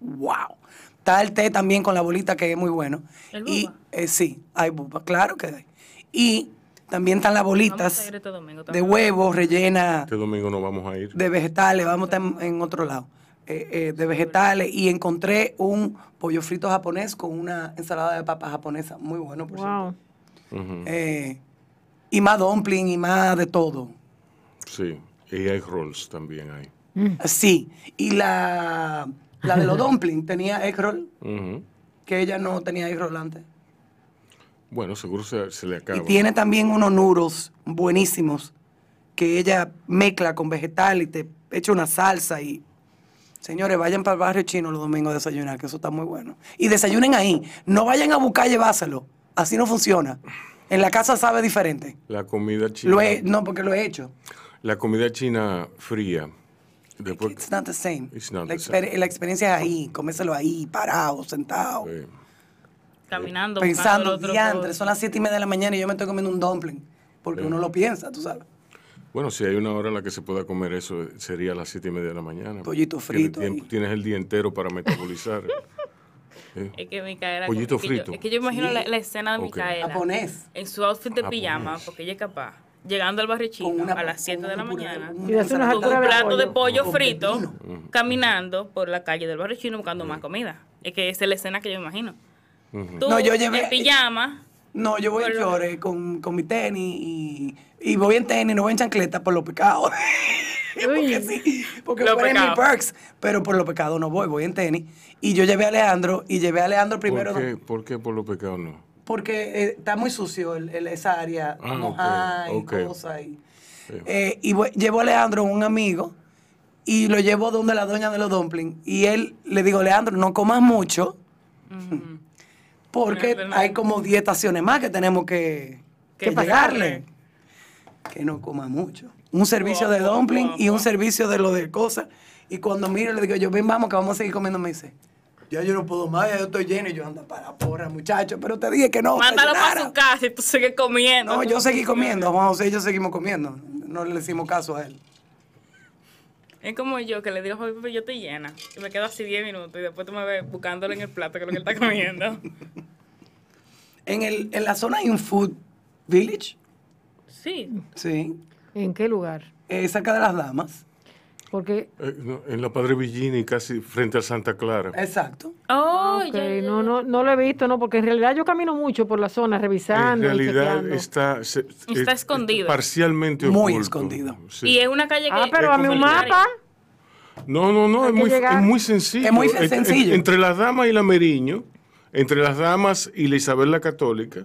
¡Wow! Está el té también con la bolita que es muy bueno. ¿El y eh, sí, hay buba, claro que hay. Y también están las bolitas este domingo de también. huevo rellena Este domingo no vamos a ir. de vegetales, vamos a estar en, en otro lado, eh, eh, de vegetales, y encontré un pollo frito japonés con una ensalada de papa japonesa, muy bueno, por cierto. Wow. Ujú. Eh, y más dumpling y más de todo. Sí. Y egg rolls también hay. Sí, y la, la de los [LAUGHS] dumplings tenía egg roll, que ella no tenía egg roll antes. Bueno, seguro se, se le acaba. Y tiene también unos nuros buenísimos que ella mezcla con vegetal y te echa una salsa y... Señores, vayan para el barrio chino los domingos a desayunar, que eso está muy bueno. Y desayunen ahí. No vayan a buscar llevárselo. Así no funciona. En la casa sabe diferente. La comida china. Lo he, no, porque lo he hecho. La comida china fría. Después, It's not the same. It's not la, the same. la experiencia es ahí, comérselo ahí, parado, sentado. Caminando, Pensando, diantre, son las siete y media de la mañana y yo me estoy comiendo un dumpling. Porque uno lo piensa, tú sabes. Bueno, si hay una hora en la que se pueda comer eso, eh, sería a las siete y media de la mañana. Pollito Tienes frito tiempo- ahí. Tienes el día entero para metabolizar. [LAUGHS] Eh, Es que Micaela... Pollito es que frito. Yo, es que yo imagino Sí. la, la escena de Ok. Micaela. Japonés. En su outfit de Japonés. pijama, porque ella es capaz. Llegando al barrio chino una- a las con 7 de la mañana. Y Con un plato de pollo. frito, pepino. caminando por la calle del barrio chino buscando más comida. Es que esa es la escena que yo imagino. Tú No, yo llevé- en pijama, No, yo voy en chores con, con mi tenis y, y voy en tenis, no voy en chancleta por los pecados. [LAUGHS] porque sí, porque fuera en mis perks, pero por los pecados no voy, voy en tenis. Y yo llevé a Alejandro y llevé a Alejandro primero ¿Por qué, ¿Por qué por los pecados no? porque eh, está muy sucio el- el- esa área, Ah, mojada y ok. cosas. Y, eh, y voy- llevo a Alejandro, un amigo, y lo llevo donde la doña de los dumplings. Y él le digo, Alejandro, no comas mucho, verdad. hay como 10 estaciones más que tenemos que, Que que llegarle. Que no coma mucho. Un servicio de dumpling y un servicio de lo de cosas. Y cuando miro, le digo, yo ven, vamos, que vamos a seguir comiendo. Me dice, ya yo no puedo más, ya yo estoy lleno. Y yo anda para porra, muchacho, pero te dije que no. mándalo para desayunara". su casa y tú sigues comiendo. No, yo seguí comiendo, Juan José y yo seguimos comiendo. No le hicimos caso a él. Es como yo que le digo, "Joder, pero yo estoy llena. Y me quedo así 10 minutos y después tú me ves buscándolo en el plato que es lo que él está comiendo. [LAUGHS] En, el, en la zona hay un food village, Sí. sí, ¿En qué lugar? eh, cerca de las damas. Porque, Eh, no, en la Padre Villini, casi frente a Santa Clara. Exacto. Oh, ok, ya, ya, no, no, no lo he visto, no, porque en realidad yo camino mucho por la zona, En revisando y realidad chequeando. está, se- Está es- escondido. Parcialmente Muy oculto. escondido. Sí. Y es una calle que... Ah, pero es a mí un mapa. No, no, no, es muy, es muy sencillo. Es muy En- en- sencillo. entre las damas y la Meriño, entre las damas y la Isabel la Católica,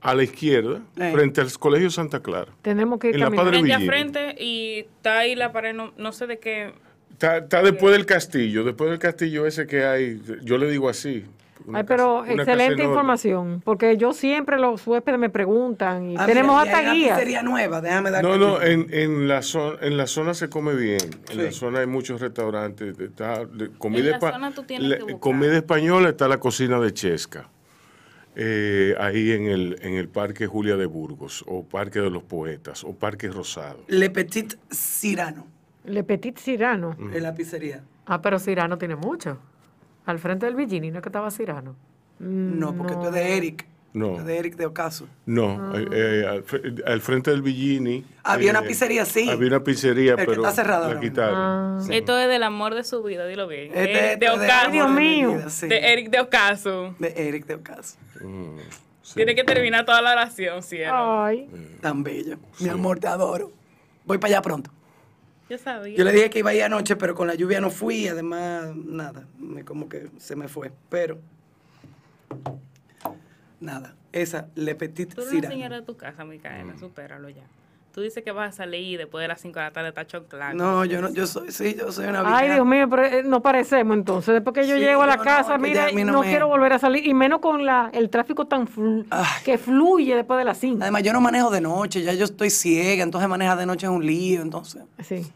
a la izquierda, Eh. frente al Colegio Santa Clara. Tenemos que ir En la. Padre frente a frente y está ahí la pared, no, no sé de qué... Está, está después del castillo, después del castillo ese que hay, yo le digo así. Ay, pero casa- excelente información, porque yo siempre los huéspedes me preguntan y Ah, tenemos mira, hasta guías. pizzería nueva, déjame dar No, no, en, en, la zona, en la zona se come bien. En Sí. la zona hay muchos restaurantes. Está, de- comida, En la zona tú tienes la- que buscar. comida española está la cocina de Chesca. Eh, ahí en el, en el Parque Julia de Burgos, o Parque de los Poetas, o Parque Rosado. Le Petit Cirano, Le Petit Cirano. en la pizzería. Ah, pero Cirano tiene mucho. Al frente del Villini, ¿no es que estaba Cirano? No, porque esto es de Eric. No. De Eric de Ocaso. No, eh, eh, al, fre- al frente del Villini. Había una eh, pizzería, sí. Había una pizzería, Pero que pero está cerrada la ahora quitaron. Sí. Esto es del amor de su vida, dilo bien. Este- Eric este de Ocaso. Dios mío. sí. De Eric de Ocaso. De Eric de Ocaso. Mm, sí. Tiene que terminar toda la oración, cielo. Ay, Tan bello. Mi amor, te adoro. Voy para allá pronto. Yo sabía. Yo le dije que iba a ir anoche, pero con la lluvia no fui. Además, nada. Me, como que se me fue. Pero, nada. Esa, Le Petit Tú eres señora de tu casa, Micaela, supéralo ya. Tú dices que vas a salir y después de las 5 de la tarde está choclando. No, yo no, yo soy, sí, yo soy una ay vieja. Dios mío, pero eh, no parecemos entonces. Después que yo Sí, llego a la no, casa, mira, no no, me- quiero volver a salir. Y menos con la, el tráfico tan flu- Ay. que fluye después de las 5. Además, yo no manejo de noche, ya yo estoy ciega, entonces manejar de noche es un lío, entonces. Sí.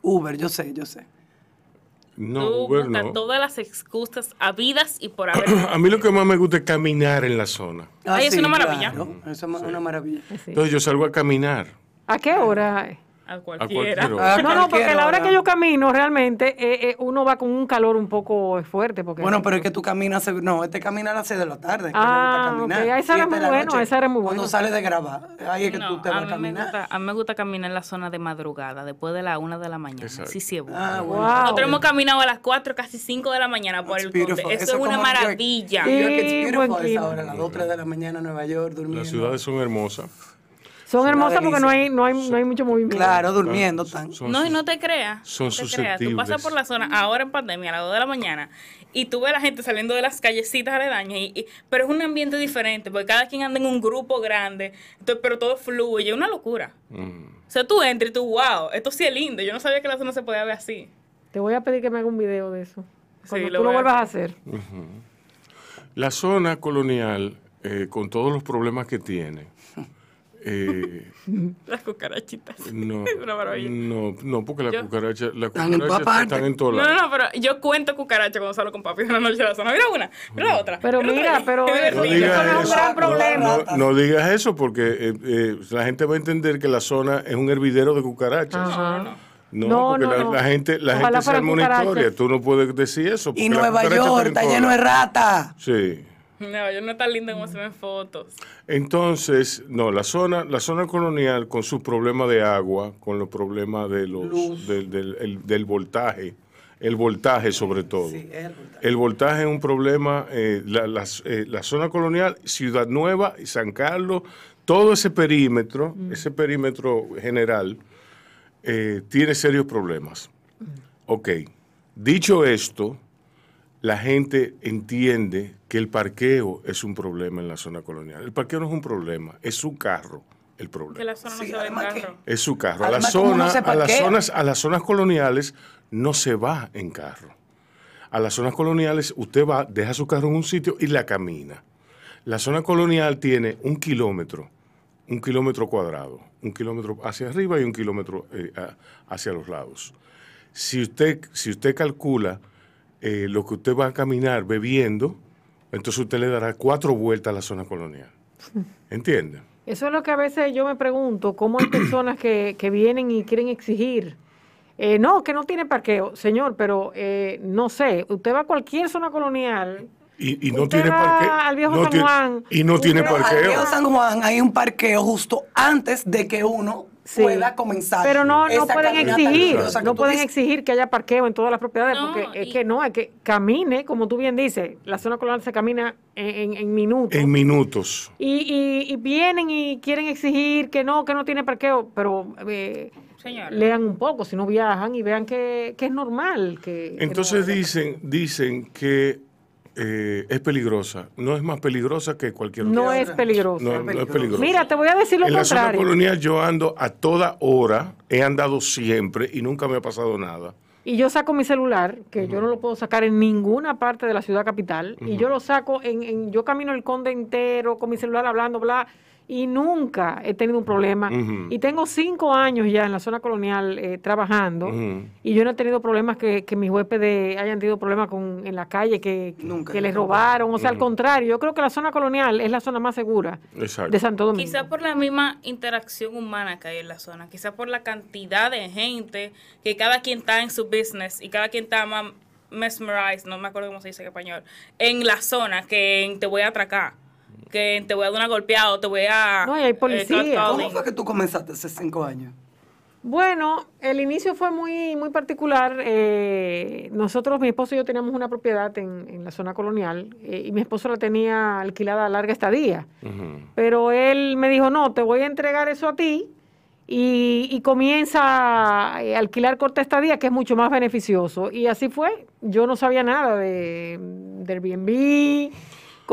Uber, yo sé, yo sé. No, Tú Uber buscas no. todas las excusas habidas y por haber. [CLEARS THROAT] A mí lo que más me gusta es caminar en la zona. Ay, es una maravilla. claro, es una maravilla. sí. Entonces yo salgo a caminar. ¿A qué hora? A cualquier cualquiera. Ah, No, no, porque a la hora que yo camino, realmente eh, eh, uno va con un calor un poco fuerte. Porque Bueno, pero es que tú caminas, no, este camina a las 6 de la tarde. que Ah, le gusta caminar. ok, a esa hora Siete es de muy bueno, noche, muy Cuando bueno. sales de grabar, ahí es que No, tú te vas a mí me caminar. gusta, a mí me gusta caminar en la zona de madrugada, después de la una de la mañana. Exacto. Sí, sí, es bueno. Ah, bueno. Wow. Nosotros hemos caminado a las 4, casi 5 de la mañana por el conde. Eso, Eso es una York. maravilla. Sí. New York it's beautiful buen a esa clima. hora, a las 2, 3 de la mañana en Nueva York, durmiendo. Las ciudades son hermosas. Son una hermosas porque no hay, no hay, no hay mucho movimiento. Claro, durmiendo tan. Son No, y no te creas. son no te creas. Tú pasas por la zona ahora en pandemia a las 2 de la mañana y tú ves a la gente saliendo de las callecitas aledañas, y, y- pero es un ambiente diferente porque cada quien anda en un grupo grande, entonces, pero todo fluye, es una locura. Mm. O sea, tú entras y tú, wow, esto sí es lindo. Yo no sabía que la zona se podía ver así. Te voy a pedir que me haga un video de eso. Cuando lo tú lo a vuelvas a hacer. La zona colonial, eh, con todos los problemas que tiene, eh, [LAUGHS] Las cucarachitas. no, [LAUGHS] Es una maravilla. no, no, porque las Yo- cucarachas las Están en están en todos No, no, no, pero yo cuento cucaracha cuando salgo con papi una noche de la zona. Mira una, mira la otra. Pero mira, pero No eso digas no es un eso. gran problema. No, no digas eso porque eh, eh, la gente va a entender que la zona es un hervidero de cucarachas. Ajá. No, No, porque no, la, no. la gente, la Ojalá gente se arma una historia. Tú no puedes decir eso. Y Nueva York está lleno de ratas. Sí. No, yo no es tan linda como se ven fotos. Entonces, no, la zona, la zona colonial con sus problemas de agua, con los problemas de los, del, del- el- del voltaje, el voltaje sobre todo. Sí, es el voltaje. El voltaje es un problema, eh, la, eh, la zona colonial, Ciudad Nueva, y San Carlos, todo ese perímetro, ese perímetro general, eh, tiene serios problemas. Ok, dicho esto, la gente entiende que el parqueo es un problema en la zona colonial. El parqueo no es un problema, es su carro el Que problema. la zona no Sí, se ve en además que- carro. Es su carro. A, la Además, ¿cómo zona, no a, las zonas, a las zonas coloniales no se va en carro. A las zonas coloniales usted va, deja su carro en un sitio y la camina. La zona colonial tiene un kilómetro, un kilómetro cuadrado, un kilómetro hacia arriba y un kilómetro eh, hacia los lados. Si usted, si usted calcula eh, lo que usted va a caminar bebiendo, entonces usted le dará cuatro vueltas a la zona colonial. [LAUGHS] ¿Entiende? Eso es lo que a veces yo me pregunto, cómo hay personas que, que vienen y quieren exigir. eh, no, que no tiene parqueo, señor, pero eh, no sé, usted va a cualquier zona colonial. Y, y no Usted tiene parqueo. al viejo no San tiene- Juan. y no tiene parqueo. Río San Juan hay un parqueo justo antes de que uno Sí. pueda comenzar. Pero no, no pueden exigir, no pueden dices. exigir que haya parqueo en todas las propiedades, No, porque es y- que no, es que camine, como tú bien dices, la zona colonial se camina en, en- en minutos. En minutos. y, y- y vienen y quieren exigir que no, que no tiene parqueo, pero eh, lean un poco, si no viajan y vean que, que es normal. Que, que Entonces no- dicen, dicen que eh, es peligrosa. No es más peligrosa que cualquier otra. no es peligroso. No, no es peligrosa. Mira, te voy a decir lo en la zona contrario. colonial yo ando a toda hora, he andado siempre y nunca me ha pasado nada. Y yo saco mi celular, que yo no lo puedo sacar en ninguna parte de la ciudad capital, y yo lo saco en, en- yo camino el conde entero con mi celular hablando, bla, y nunca he tenido un problema. Y tengo cinco años ya en la zona colonial eh, trabajando, y yo no he tenido problemas que, que mis huéspedes hayan tenido problemas con, en la calle, que, Nunca, que les robaron. O sea, al contrario, yo creo que la zona colonial es la zona más segura Exacto. de Santo Domingo. Quizá por la misma interacción humana que hay en la zona, quizá por la cantidad de gente que cada quien está en su business y cada quien está más mesmerized, no me acuerdo cómo se dice en español, en la zona que en te voy a atracar, que te voy a dar una golpeada o te voy a... No, y hay eh, policía. catcalling. ¿Cómo fue que tú comenzaste hace cinco años? Bueno, el inicio fue muy, muy particular. Eh, nosotros, mi esposo y yo teníamos una propiedad en, en la zona colonial eh, y mi esposo la tenía alquilada a larga estadía. Pero él me dijo, no, te voy a entregar eso a ti y, y comienza a alquilar corta estadía, que es mucho más beneficioso. Y así fue. Yo no sabía nada de, de Airbnb.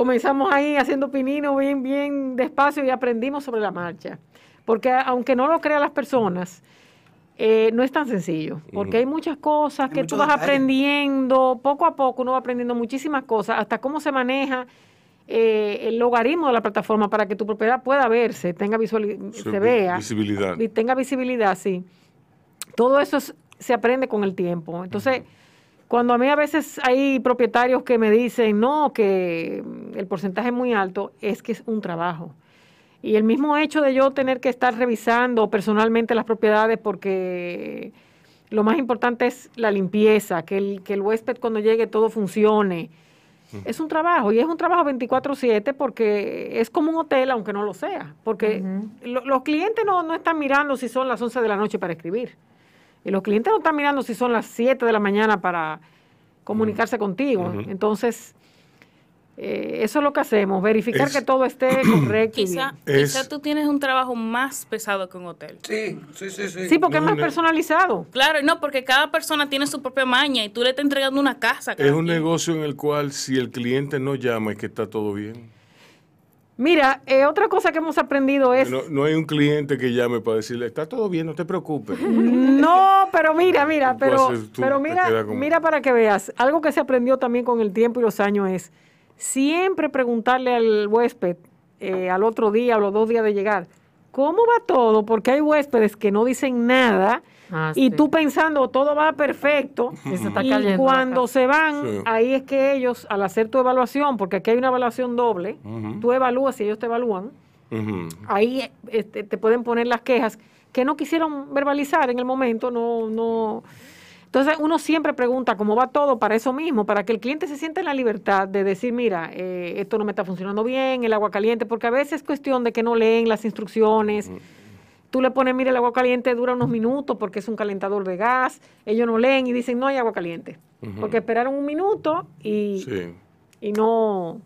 Comenzamos ahí haciendo pinino bien, bien despacio y aprendimos sobre la marcha. Porque aunque no lo crean las personas, eh, no es tan sencillo, porque hay muchas cosas Hay que tú vas aprendiendo, poco a poco uno va aprendiendo muchísimas cosas, hasta cómo se maneja eh, el logaritmo de la plataforma para que tu propiedad pueda verse, tenga Sí, se vea, visibilidad. y tenga visibilidad, sí. Todo eso es- se aprende con el tiempo. Entonces, cuando a mí a veces hay propietarios que me dicen, no, que el porcentaje es muy alto, es que es un trabajo. Y el mismo hecho de yo tener que estar revisando personalmente las propiedades porque lo más importante es la limpieza, que el, que el huésped cuando llegue todo funcione. Es un trabajo y es un trabajo 24/7 porque es como un hotel, aunque no lo sea. Porque lo- los clientes no, no están mirando si son las 11 de la noche para escribir. Y los clientes no están mirando si son las 7 de la mañana para comunicarse contigo. Entonces, eh, eso es lo que hacemos, verificar Es- que todo esté [CLEARS THROAT] correcto. y Quizá. Es- quizá tú tienes un trabajo más pesado que un hotel. Sí, sí, sí, sí. Sí, porque es más no. personalizado. Claro, no, porque cada persona tiene su propia maña y tú le estás entregando una casa. Es un quien. negocio en el cual si el cliente no llama es que está todo bien. Mira, eh, otra cosa que hemos aprendido es... No, no hay un cliente que llame para decirle, está todo bien, no te preocupes. [LAUGHS] No, pero mira, mira, pero, tú pero mira, como- mira para que veas. Algo que se aprendió también con el tiempo y los años es siempre preguntarle al huésped eh, al otro día o los dos días de llegar, ¿cómo va todo? Porque hay huéspedes que no dicen nada Ah, y sí. tú pensando todo va perfecto Y se está y cuando se van, Sí. ahí es que ellos, al hacer tu evaluación, porque aquí hay una evaluación doble, Ujú. tú evalúas y ellos te evalúan, ahí este, te pueden poner las quejas que no quisieron verbalizar en el momento, no, no. Entonces uno siempre pregunta cómo va todo para eso mismo, para que el cliente se sienta en la libertad de decir, mira, eh, esto no me está funcionando bien, el agua caliente, porque a veces es cuestión de que no leen las instrucciones. Tú le pones, mira, el agua caliente dura unos minutos porque es un calentador de gas, ellos no leen y dicen, no hay agua caliente, porque esperaron un minuto y, Sí. y no,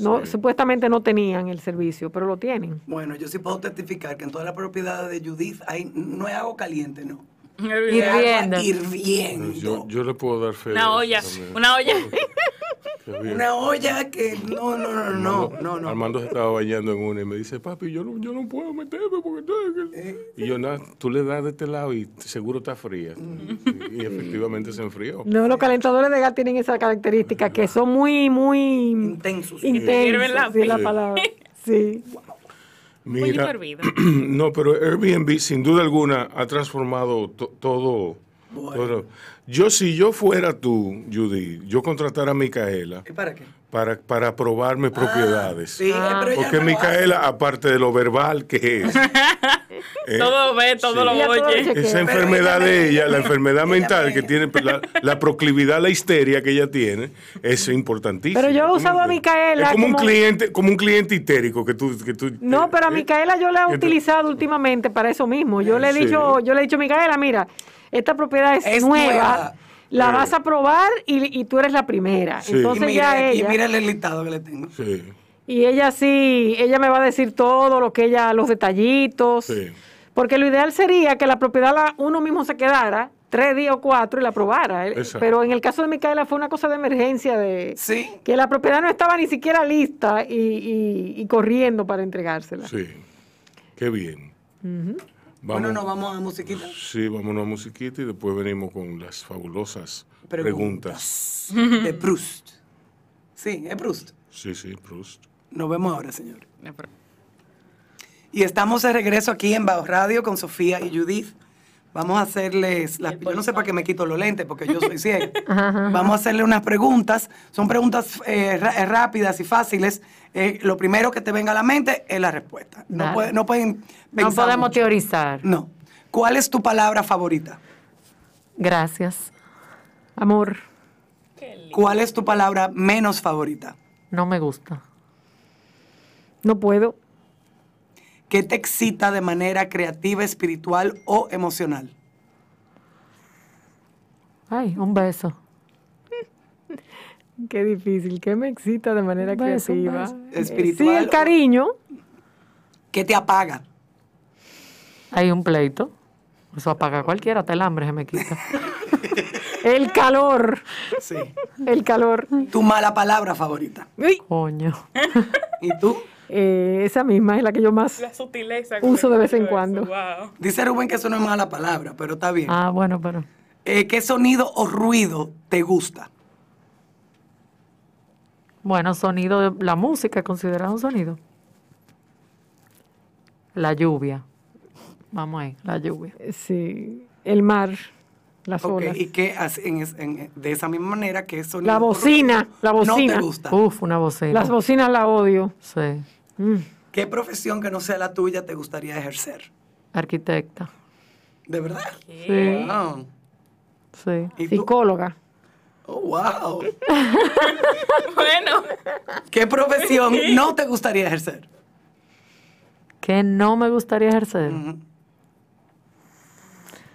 no Sí. supuestamente no tenían el servicio, pero lo tienen. Bueno, yo sí puedo testificar que en todas las propiedades de Judith hay, no es agua caliente, no. Hirviendo. Hirviendo. Yo, yo le puedo dar fe. Una olla, también. una olla. [LAUGHS] Una olla que no, no, no, no, Armando, no, no. Armando se estaba bañando en una y me dice, papi, yo no, yo no puedo meterme porque... Y yo, nada, tú le das de este lado y seguro está fría. Y, y efectivamente se enfrió. No, los calentadores de gas tienen esa característica que son muy, muy Intensos. La intensos, sí, la palabra. [LAUGHS] Sí. Pollo Mira, [CLEARS THROAT] no, pero Airbnb sin duda alguna ha transformado to- todo, todo. Yo, si yo fuera tú, Judy, yo contratara a Micaela ¿Y para qué? Para, para probarme propiedades. Sí, eh, pero Porque no Micaela, aparte de lo verbal que es, [LAUGHS] eh, todo ve, todo lo oye. esa enfermedad de ella, la enfermedad mental me- que tiene, pues, la, la proclividad a la histeria que ella tiene, es importantísimo. Pero yo he ¿Tú me usado a? Micaela Es como, un cliente, como un cliente histérico que tú... Que tú No, pero a eh, Micaela yo la he utilizado últimamente para eso mismo. Yo le he Sí. dicho, yo le he dicho, Micaela, mira, esta propiedad es, Es nueva, nueva. La Sí. vas a probar y, y tú eres la primera. Sí. Y Entonces mira, ya y ella, mira el listado que le tengo. Sí, y ella sí, ella me va a decir todo lo que ella, los detallitos. sí. Porque lo ideal sería que la propiedad la, uno mismo se quedara tres días o cuatro y la probara. Exacto. Pero en el caso de Micaela fue una cosa de emergencia, de Sí. que la propiedad no estaba ni siquiera lista y, y- y corriendo para entregársela. Sí, qué bien. Bueno, nos vamos a musiquita. Sí, vámonos a musiquita y después venimos con las fabulosas preguntas. Preguntas. De Proust. Sí, es Proust. Sí, sí, Proust. Nos vemos ahora, señor. Y estamos de regreso aquí en Bajo Radio con Sofía y Judith. Vamos a hacerles, las, yo no sé para qué me quito los lentes porque yo soy ciega. [LAUGHS] Vamos a hacerle unas preguntas. Son preguntas eh, eh, rápidas y fáciles. Eh, lo primero que te venga a la mente es la respuesta. No, puede- no pueden No pensar podemos mucho. teorizar. No. ¿Cuál es tu palabra favorita? Gracias. Amor, ¿Cuál es tu palabra menos favorita? No me gusta. no puedo. ¿Qué te excita de manera creativa, espiritual o emocional? Ay, un beso. [LAUGHS] Qué difícil, qué me excita de manera beso, creativa. Espiritual Sí, el cariño. ¿Qué te apaga? Hay un pleito. Eso apaga a cualquiera, hasta el hambre se me quita. [LAUGHS] El calor. Sí. El calor. ¿Tu mala palabra favorita? Uy, Coño. ¿Y tú? Eh, esa misma es la que yo más La sutileza. uso de vez en Eso, cuando. Wow. Dice Rubén que eso no es mala palabra, pero está bien. Ah, bueno, pero. Eh, ¿Qué sonido o ruido te gusta? Bueno, sonido, de- la música es considerada un sonido. La lluvia. Vamos ahí, la lluvia. Sí, el mar, las Ok, olas. ¿Y qué hace en en- de esa misma manera qué sonido La bocina, la No bocina. te gusta. Uf, una bocina. Las bocinas la odio. Sí. Mm. ¿Qué profesión que no sea la tuya te gustaría ejercer? Arquitecta. ¿De verdad? Sí, Wow. sí. Psicóloga. Oh, wow. [LAUGHS] Bueno, ¿Qué profesión no te gustaría ejercer? Que no me gustaría ejercer.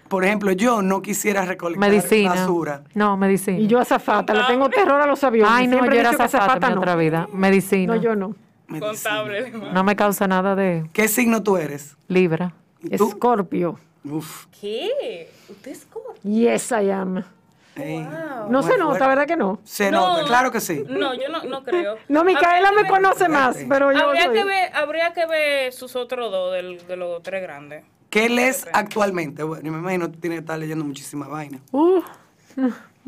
Por ejemplo, yo no quisiera recolectar Medicina. basura. No, medicina. Y yo azafata, le tengo terror a los aviones. Ay, no, Siempre yo era azafata en no. otra vida. Medicina. No, yo no. Medicina. contable. No me causa nada de ¿Qué signo tú eres? libra. ¿Y tú? Escorpio. Uf. ¿Qué? ¿Usted es como? Yes, I am. ey. No se nota, fuerte. ¿verdad que no? Se nota, claro que sí. No, yo no, no creo. [LAUGHS] No, Micaela me ver- conoce más, pero yo Habría soy- que, ver, habría que ver sus otros dos del- de los tres grandes. ¿Qué lees actualmente? Bueno, yo me imagino que tienes que estar leyendo muchísima vaina. Uh,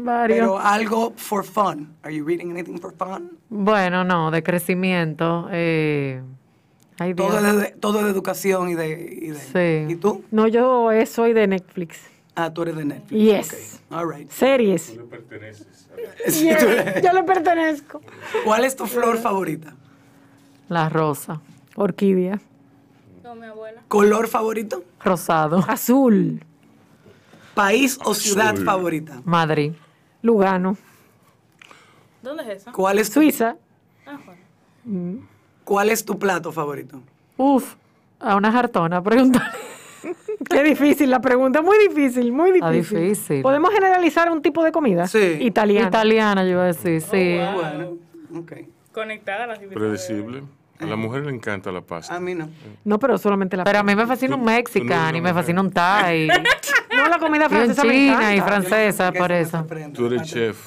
varios. Pero algo for fun. Are you reading anything for fun? Bueno, no, de crecimiento. Eh, ay, Dios. Todo de, todo es de educación y de... Y, de- Sí. ¿Y tú? No, yo soy de Netflix. Ah, tú eres de Netflix. Yes. Ok, All right. Series. le perteneces. [LAUGHS] Yo le pertenezco. ¿Cuál es tu flor favorita? La rosa. Orquídea. No, mi abuela. ¿Color favorito? Rosado. Azul. ¿País o ciudad Azul. favorita? Madrid. Lugano. ¿Dónde es esa? ¿Cuál es, tu, Suiza. Ah, bueno. ¿Cuál es tu plato favorito? Uf, a una jartona, pregúntale. [LAUGHS] Qué difícil la pregunta, muy difícil, muy Está difícil. difícil. ¿Podemos generalizar un tipo de comida? Sí. Italiana. Italiana, yo iba a decir, sí. wow. Bueno, ok. Conectada a la. Predecible. A la mujer le encanta la pasta. A mí no. No, pero solamente la Pero a mí me fascina un mexicano y me mujer. fascina un thai. [LAUGHS] No, la comida y francesa me china y francesa, por eso. Tú eres chef.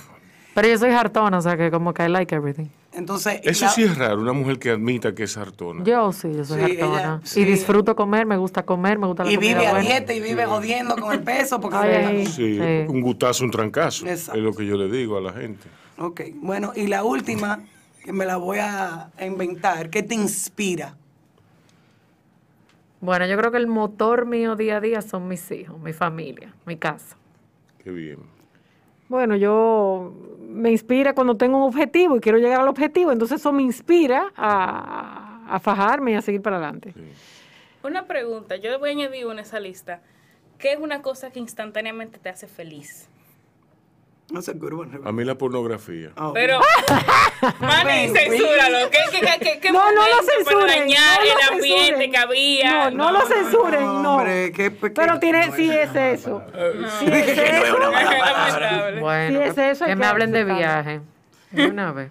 Pero yo soy hartona, o sea que como que I like everything. Entonces, Eso la- sí es raro, una mujer que admita que es hartona. Yo sí, yo soy Sí, ella- hartona. sí. Y disfruto comer, me gusta comer, me gusta la y comida vive a buena. dieta y vive jodiendo con el peso porque Ay. Sí, Sí. un gutazo, un trancazo. Exacto. Es lo que yo le digo a la gente. Ok, bueno, y la última, me la voy a inventar, ¿qué te inspira? Bueno, yo creo que el motor mío día a día son mis hijos, mi familia, mi casa. Qué bien. Bueno, yo me inspira cuando tengo un objetivo y quiero llegar al objetivo, entonces eso me inspira a, a fajarme y a seguir para adelante. Una pregunta, yo voy a añadir una a esa lista. ¿Qué es una cosa que instantáneamente te hace feliz? Good one. A mí la pornografía. Oh, Pero, [LAUGHS] mami, censúralo. ¿Qué, qué, qué, qué, qué No, no lo censuren, para dañar no lo el ambiente censuren. que había? No, no, lo censuren, no. hombre, qué pequeño. Pero tiene, No, sí eso [LAUGHS] es eso. Sí Dije es eso. Es. Bueno, eso, que me hablen de viaje. De una vez.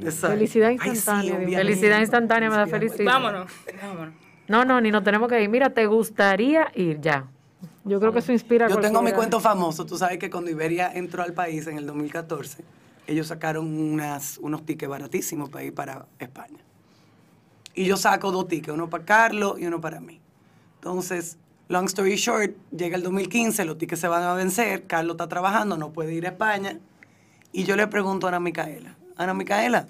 Exacto. Felicidad Ay, sí, instantánea. Felicidad instantánea me da felicidad. Vámonos, vámonos. No, no, ni nos tenemos que ir. Mira, ¿te gustaría ir ya? Yo creo que eso inspira. Yo tengo mi cuento famoso. Tú sabes que cuando Iberia entró al país en el 2014, ellos sacaron unas, unos tickets baratísimos para ir para España. Y yo saco dos tickets, uno para Carlos y uno para mí. Entonces, long story short, llega el 2015, los tickets se van a vencer, Carlos está trabajando, no puede ir a España. Y yo le pregunto a Ana Micaela, Ana Micaela,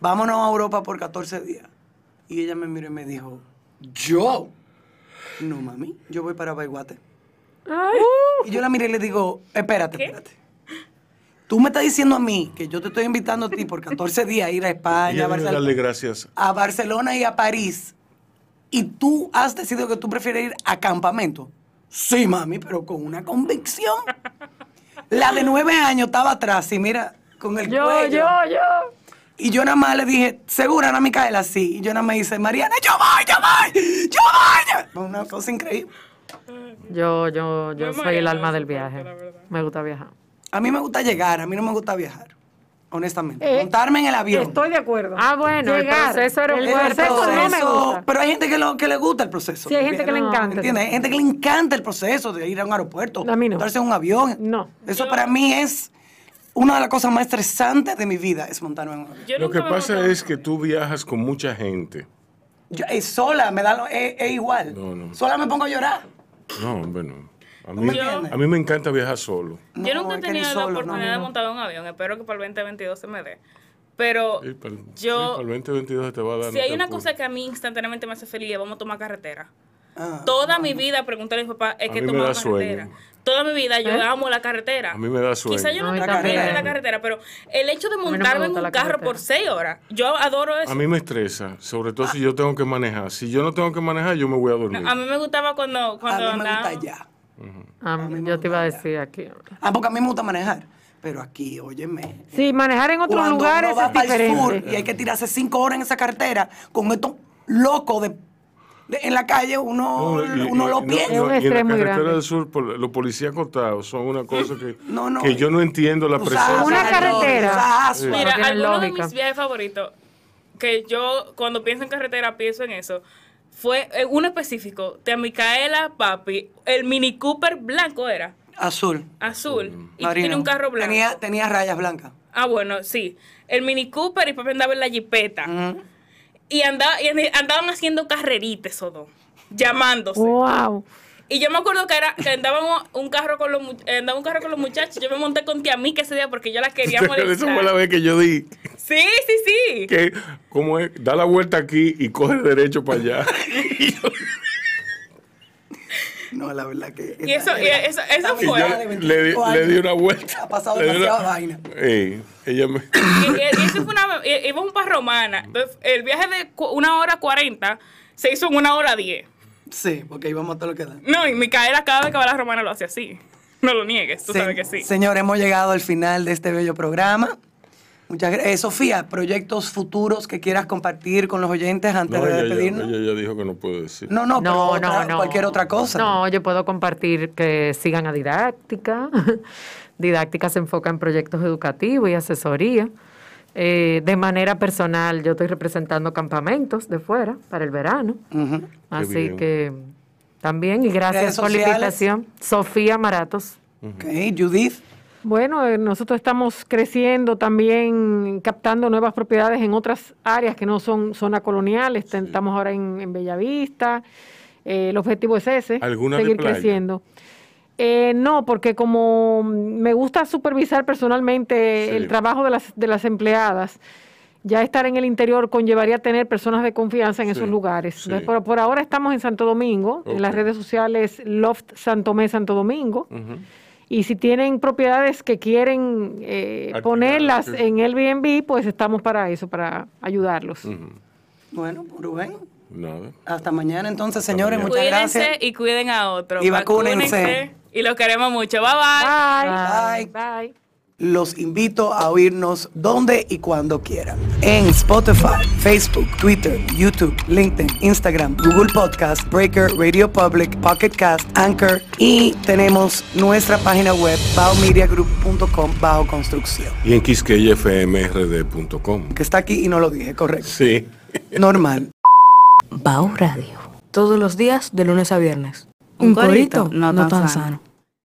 vámonos a Europa por 14 días. Y ella me miró y me dijo, ¿yo? No, mami, yo voy para Baiguate. Y yo la miré y le digo, espérate, espérate. Tú me estás diciendo a mí que yo te estoy invitando a ti por 14 días a ir a [LAUGHS] España, a, Ella debe Barcel- darle gracias. a Barcelona y a París. Y tú has decidido que tú prefieres ir a campamento. Sí, mami, pero con una convicción. La de nueve años estaba atrás y mira, con el Yo, cuello. yo, yo. Y yo nada más le dije, ¿segura, Ana Micaela? Sí. Y yo nada más dice, Mariana, yo voy, yo voy, yo voy. Fue Una cosa increíble. Yo, yo, yo soy el alma de del viaje. Me gusta viajar. A mí me gusta llegar, a mí no me gusta viajar. Honestamente. Eh, Montarme en el avión. Estoy de acuerdo. Ah, bueno, el Llegar. proceso El proceso no me proceso, gusta. Pero hay gente que, lo, que le gusta el proceso. Sí, hay gente que le ¿Me encanta. ¿Entiendes? Hay gente que le encanta el proceso de ir a un aeropuerto. A mí no. Montarse en un avión. No. Eso Yo- para mí es una de las cosas más estresantes de mi vida, es montarme en un avión. Lo que pasa montado- es que tú viajas con mucha gente. Yo, es sola, me da lo- es, es igual. No, no. Sola me pongo a llorar. No, bueno. A ¿No mí, a mí me encanta viajar solo. Yo nunca he tenido la solo, oportunidad no, de montar un avión. Espero que para el 2022 se me dé. Pero Sí, para, el- sí, yo, para el 2022 te va a dar. si hay una cosa que a mí instantáneamente me hace feliz, es vamos a tomar carretera. Ah, Toda mi vida preguntarle a mi papá, es A que mí me tomaba sueño. carretera. Toda mi vida yo ¿Eh? amo la carretera. A mí me da sueño. Quizá yo no A mí tengo también. bien de la carretera, pero el hecho de no me montarme en un la carro carretera. por seis horas, yo adoro eso. A mí me estresa, sobre todo si yo tengo que manejar. Si yo no tengo que manejar, yo me voy a dormir. A mí me gustaba cuando, cuando a mí me andaba. gusta ya. Ah, yo te iba a decir aquí. Ah, porque a mí me gusta manejar. Pero aquí, óyeme. Sí, manejar en otros lugares uno va es para el sur diferente. y hay que tirarse cinco horas en esa carretera con estos locos de, de- en la calle, uno, No, y- uno y- lo piensa. No, y en la carretera grande. del sur, los policías acotados son una cosa que, No, no, que yo no entiendo la presencia. Una carretera. Mira, tiene alguno de mis viajes favoritos, que yo cuando pienso en carretera pienso en eso, fue eh, uno específico, de Micaela Papi, el Mini Cooper blanco era, Azul. azul, y Marino. tiene un carro blanco. Tenía, tenía rayas blancas. Ah, bueno, sí. El Mini Cooper y papi andaba en la jipeta. Ujú. Y, andaba, y andaban haciendo carreritas esos dos, llamándose. Wow. Y yo me acuerdo que era que andábamos un carro con los andaba un carro con los muchachos. Yo me monté con tía Mica ese día porque yo la quería [LAUGHS] Esa molestar. fue la vez que yo di Sí, sí, sí. que, como es, da la vuelta aquí y coge derecho para allá. [LAUGHS] No, la verdad que. Y eso, y eso, eso yo fue. le, di- 25 le di una vuelta. Ha pasado Le di una- demasiada vaina. Ey, ella me... Y, y- y eso fue una. y- Íbamos para Romana. Entonces, el viaje de una hora cuarenta se hizo en una hora diez. Sí, porque íbamos a todo lo que da. No, y Micaela cada vez que va a la Romana lo hace así. No lo niegues, tú sabes que sí. Señor, hemos llegado al final de este bello programa. Muchas gracias. Sofía, proyectos futuros que quieras compartir con los oyentes antes No, de ella, despedirnos. ella ya dijo que no puede decir. No, no, pero No, otra- no, no. cualquier otra cosa. No, yo puedo compartir que sigan a Didáctica. [LAUGHS] Didáctica se enfoca en proyectos educativos y asesoría. Eh, de manera personal, yo estoy representando campamentos de fuera para el verano. Así que también, y gracias por la invitación. Sofía Maratos. Ok, Judith. Bueno, eh, nosotros estamos creciendo también, captando nuevas propiedades en otras áreas que no son zona colonial. Est- Estamos ahora en, en Bellavista. Eh, el objetivo es ese, ¿Alguna de seguir creciendo. Eh, no, porque como me gusta supervisar personalmente Sí. el trabajo de las, de las empleadas, ya estar en el interior conllevaría tener personas de confianza en Sí, esos lugares. sí. Entonces, por, por ahora estamos en Santo Domingo, en las redes sociales Loft Santomé Santo Domingo. Y si tienen propiedades que quieren eh, ponerlas sí. en Airbnb, pues estamos para eso, para ayudarlos. Bueno, Rubén. Nada. Hasta mañana entonces, señores. mañana. Muchas Cuídense gracias. y cuiden a otros. Y vacúnense. Y los queremos mucho. Bye bye. Bye. Bye. Los invito a oírnos donde y cuando quieran. En Spotify, Facebook, Twitter, YouTube, LinkedIn, Instagram, Google Podcast, Breaker, Radio Public, Pocket Cast, Anchor y tenemos nuestra página web baomediagroup.com bajo construcción. Y en quisqueyfmrd.com. Que está aquí y no lo dije, correcto. Sí. Normal. Bao Radio. Todos los días de lunes a viernes. Un corito no tan sano.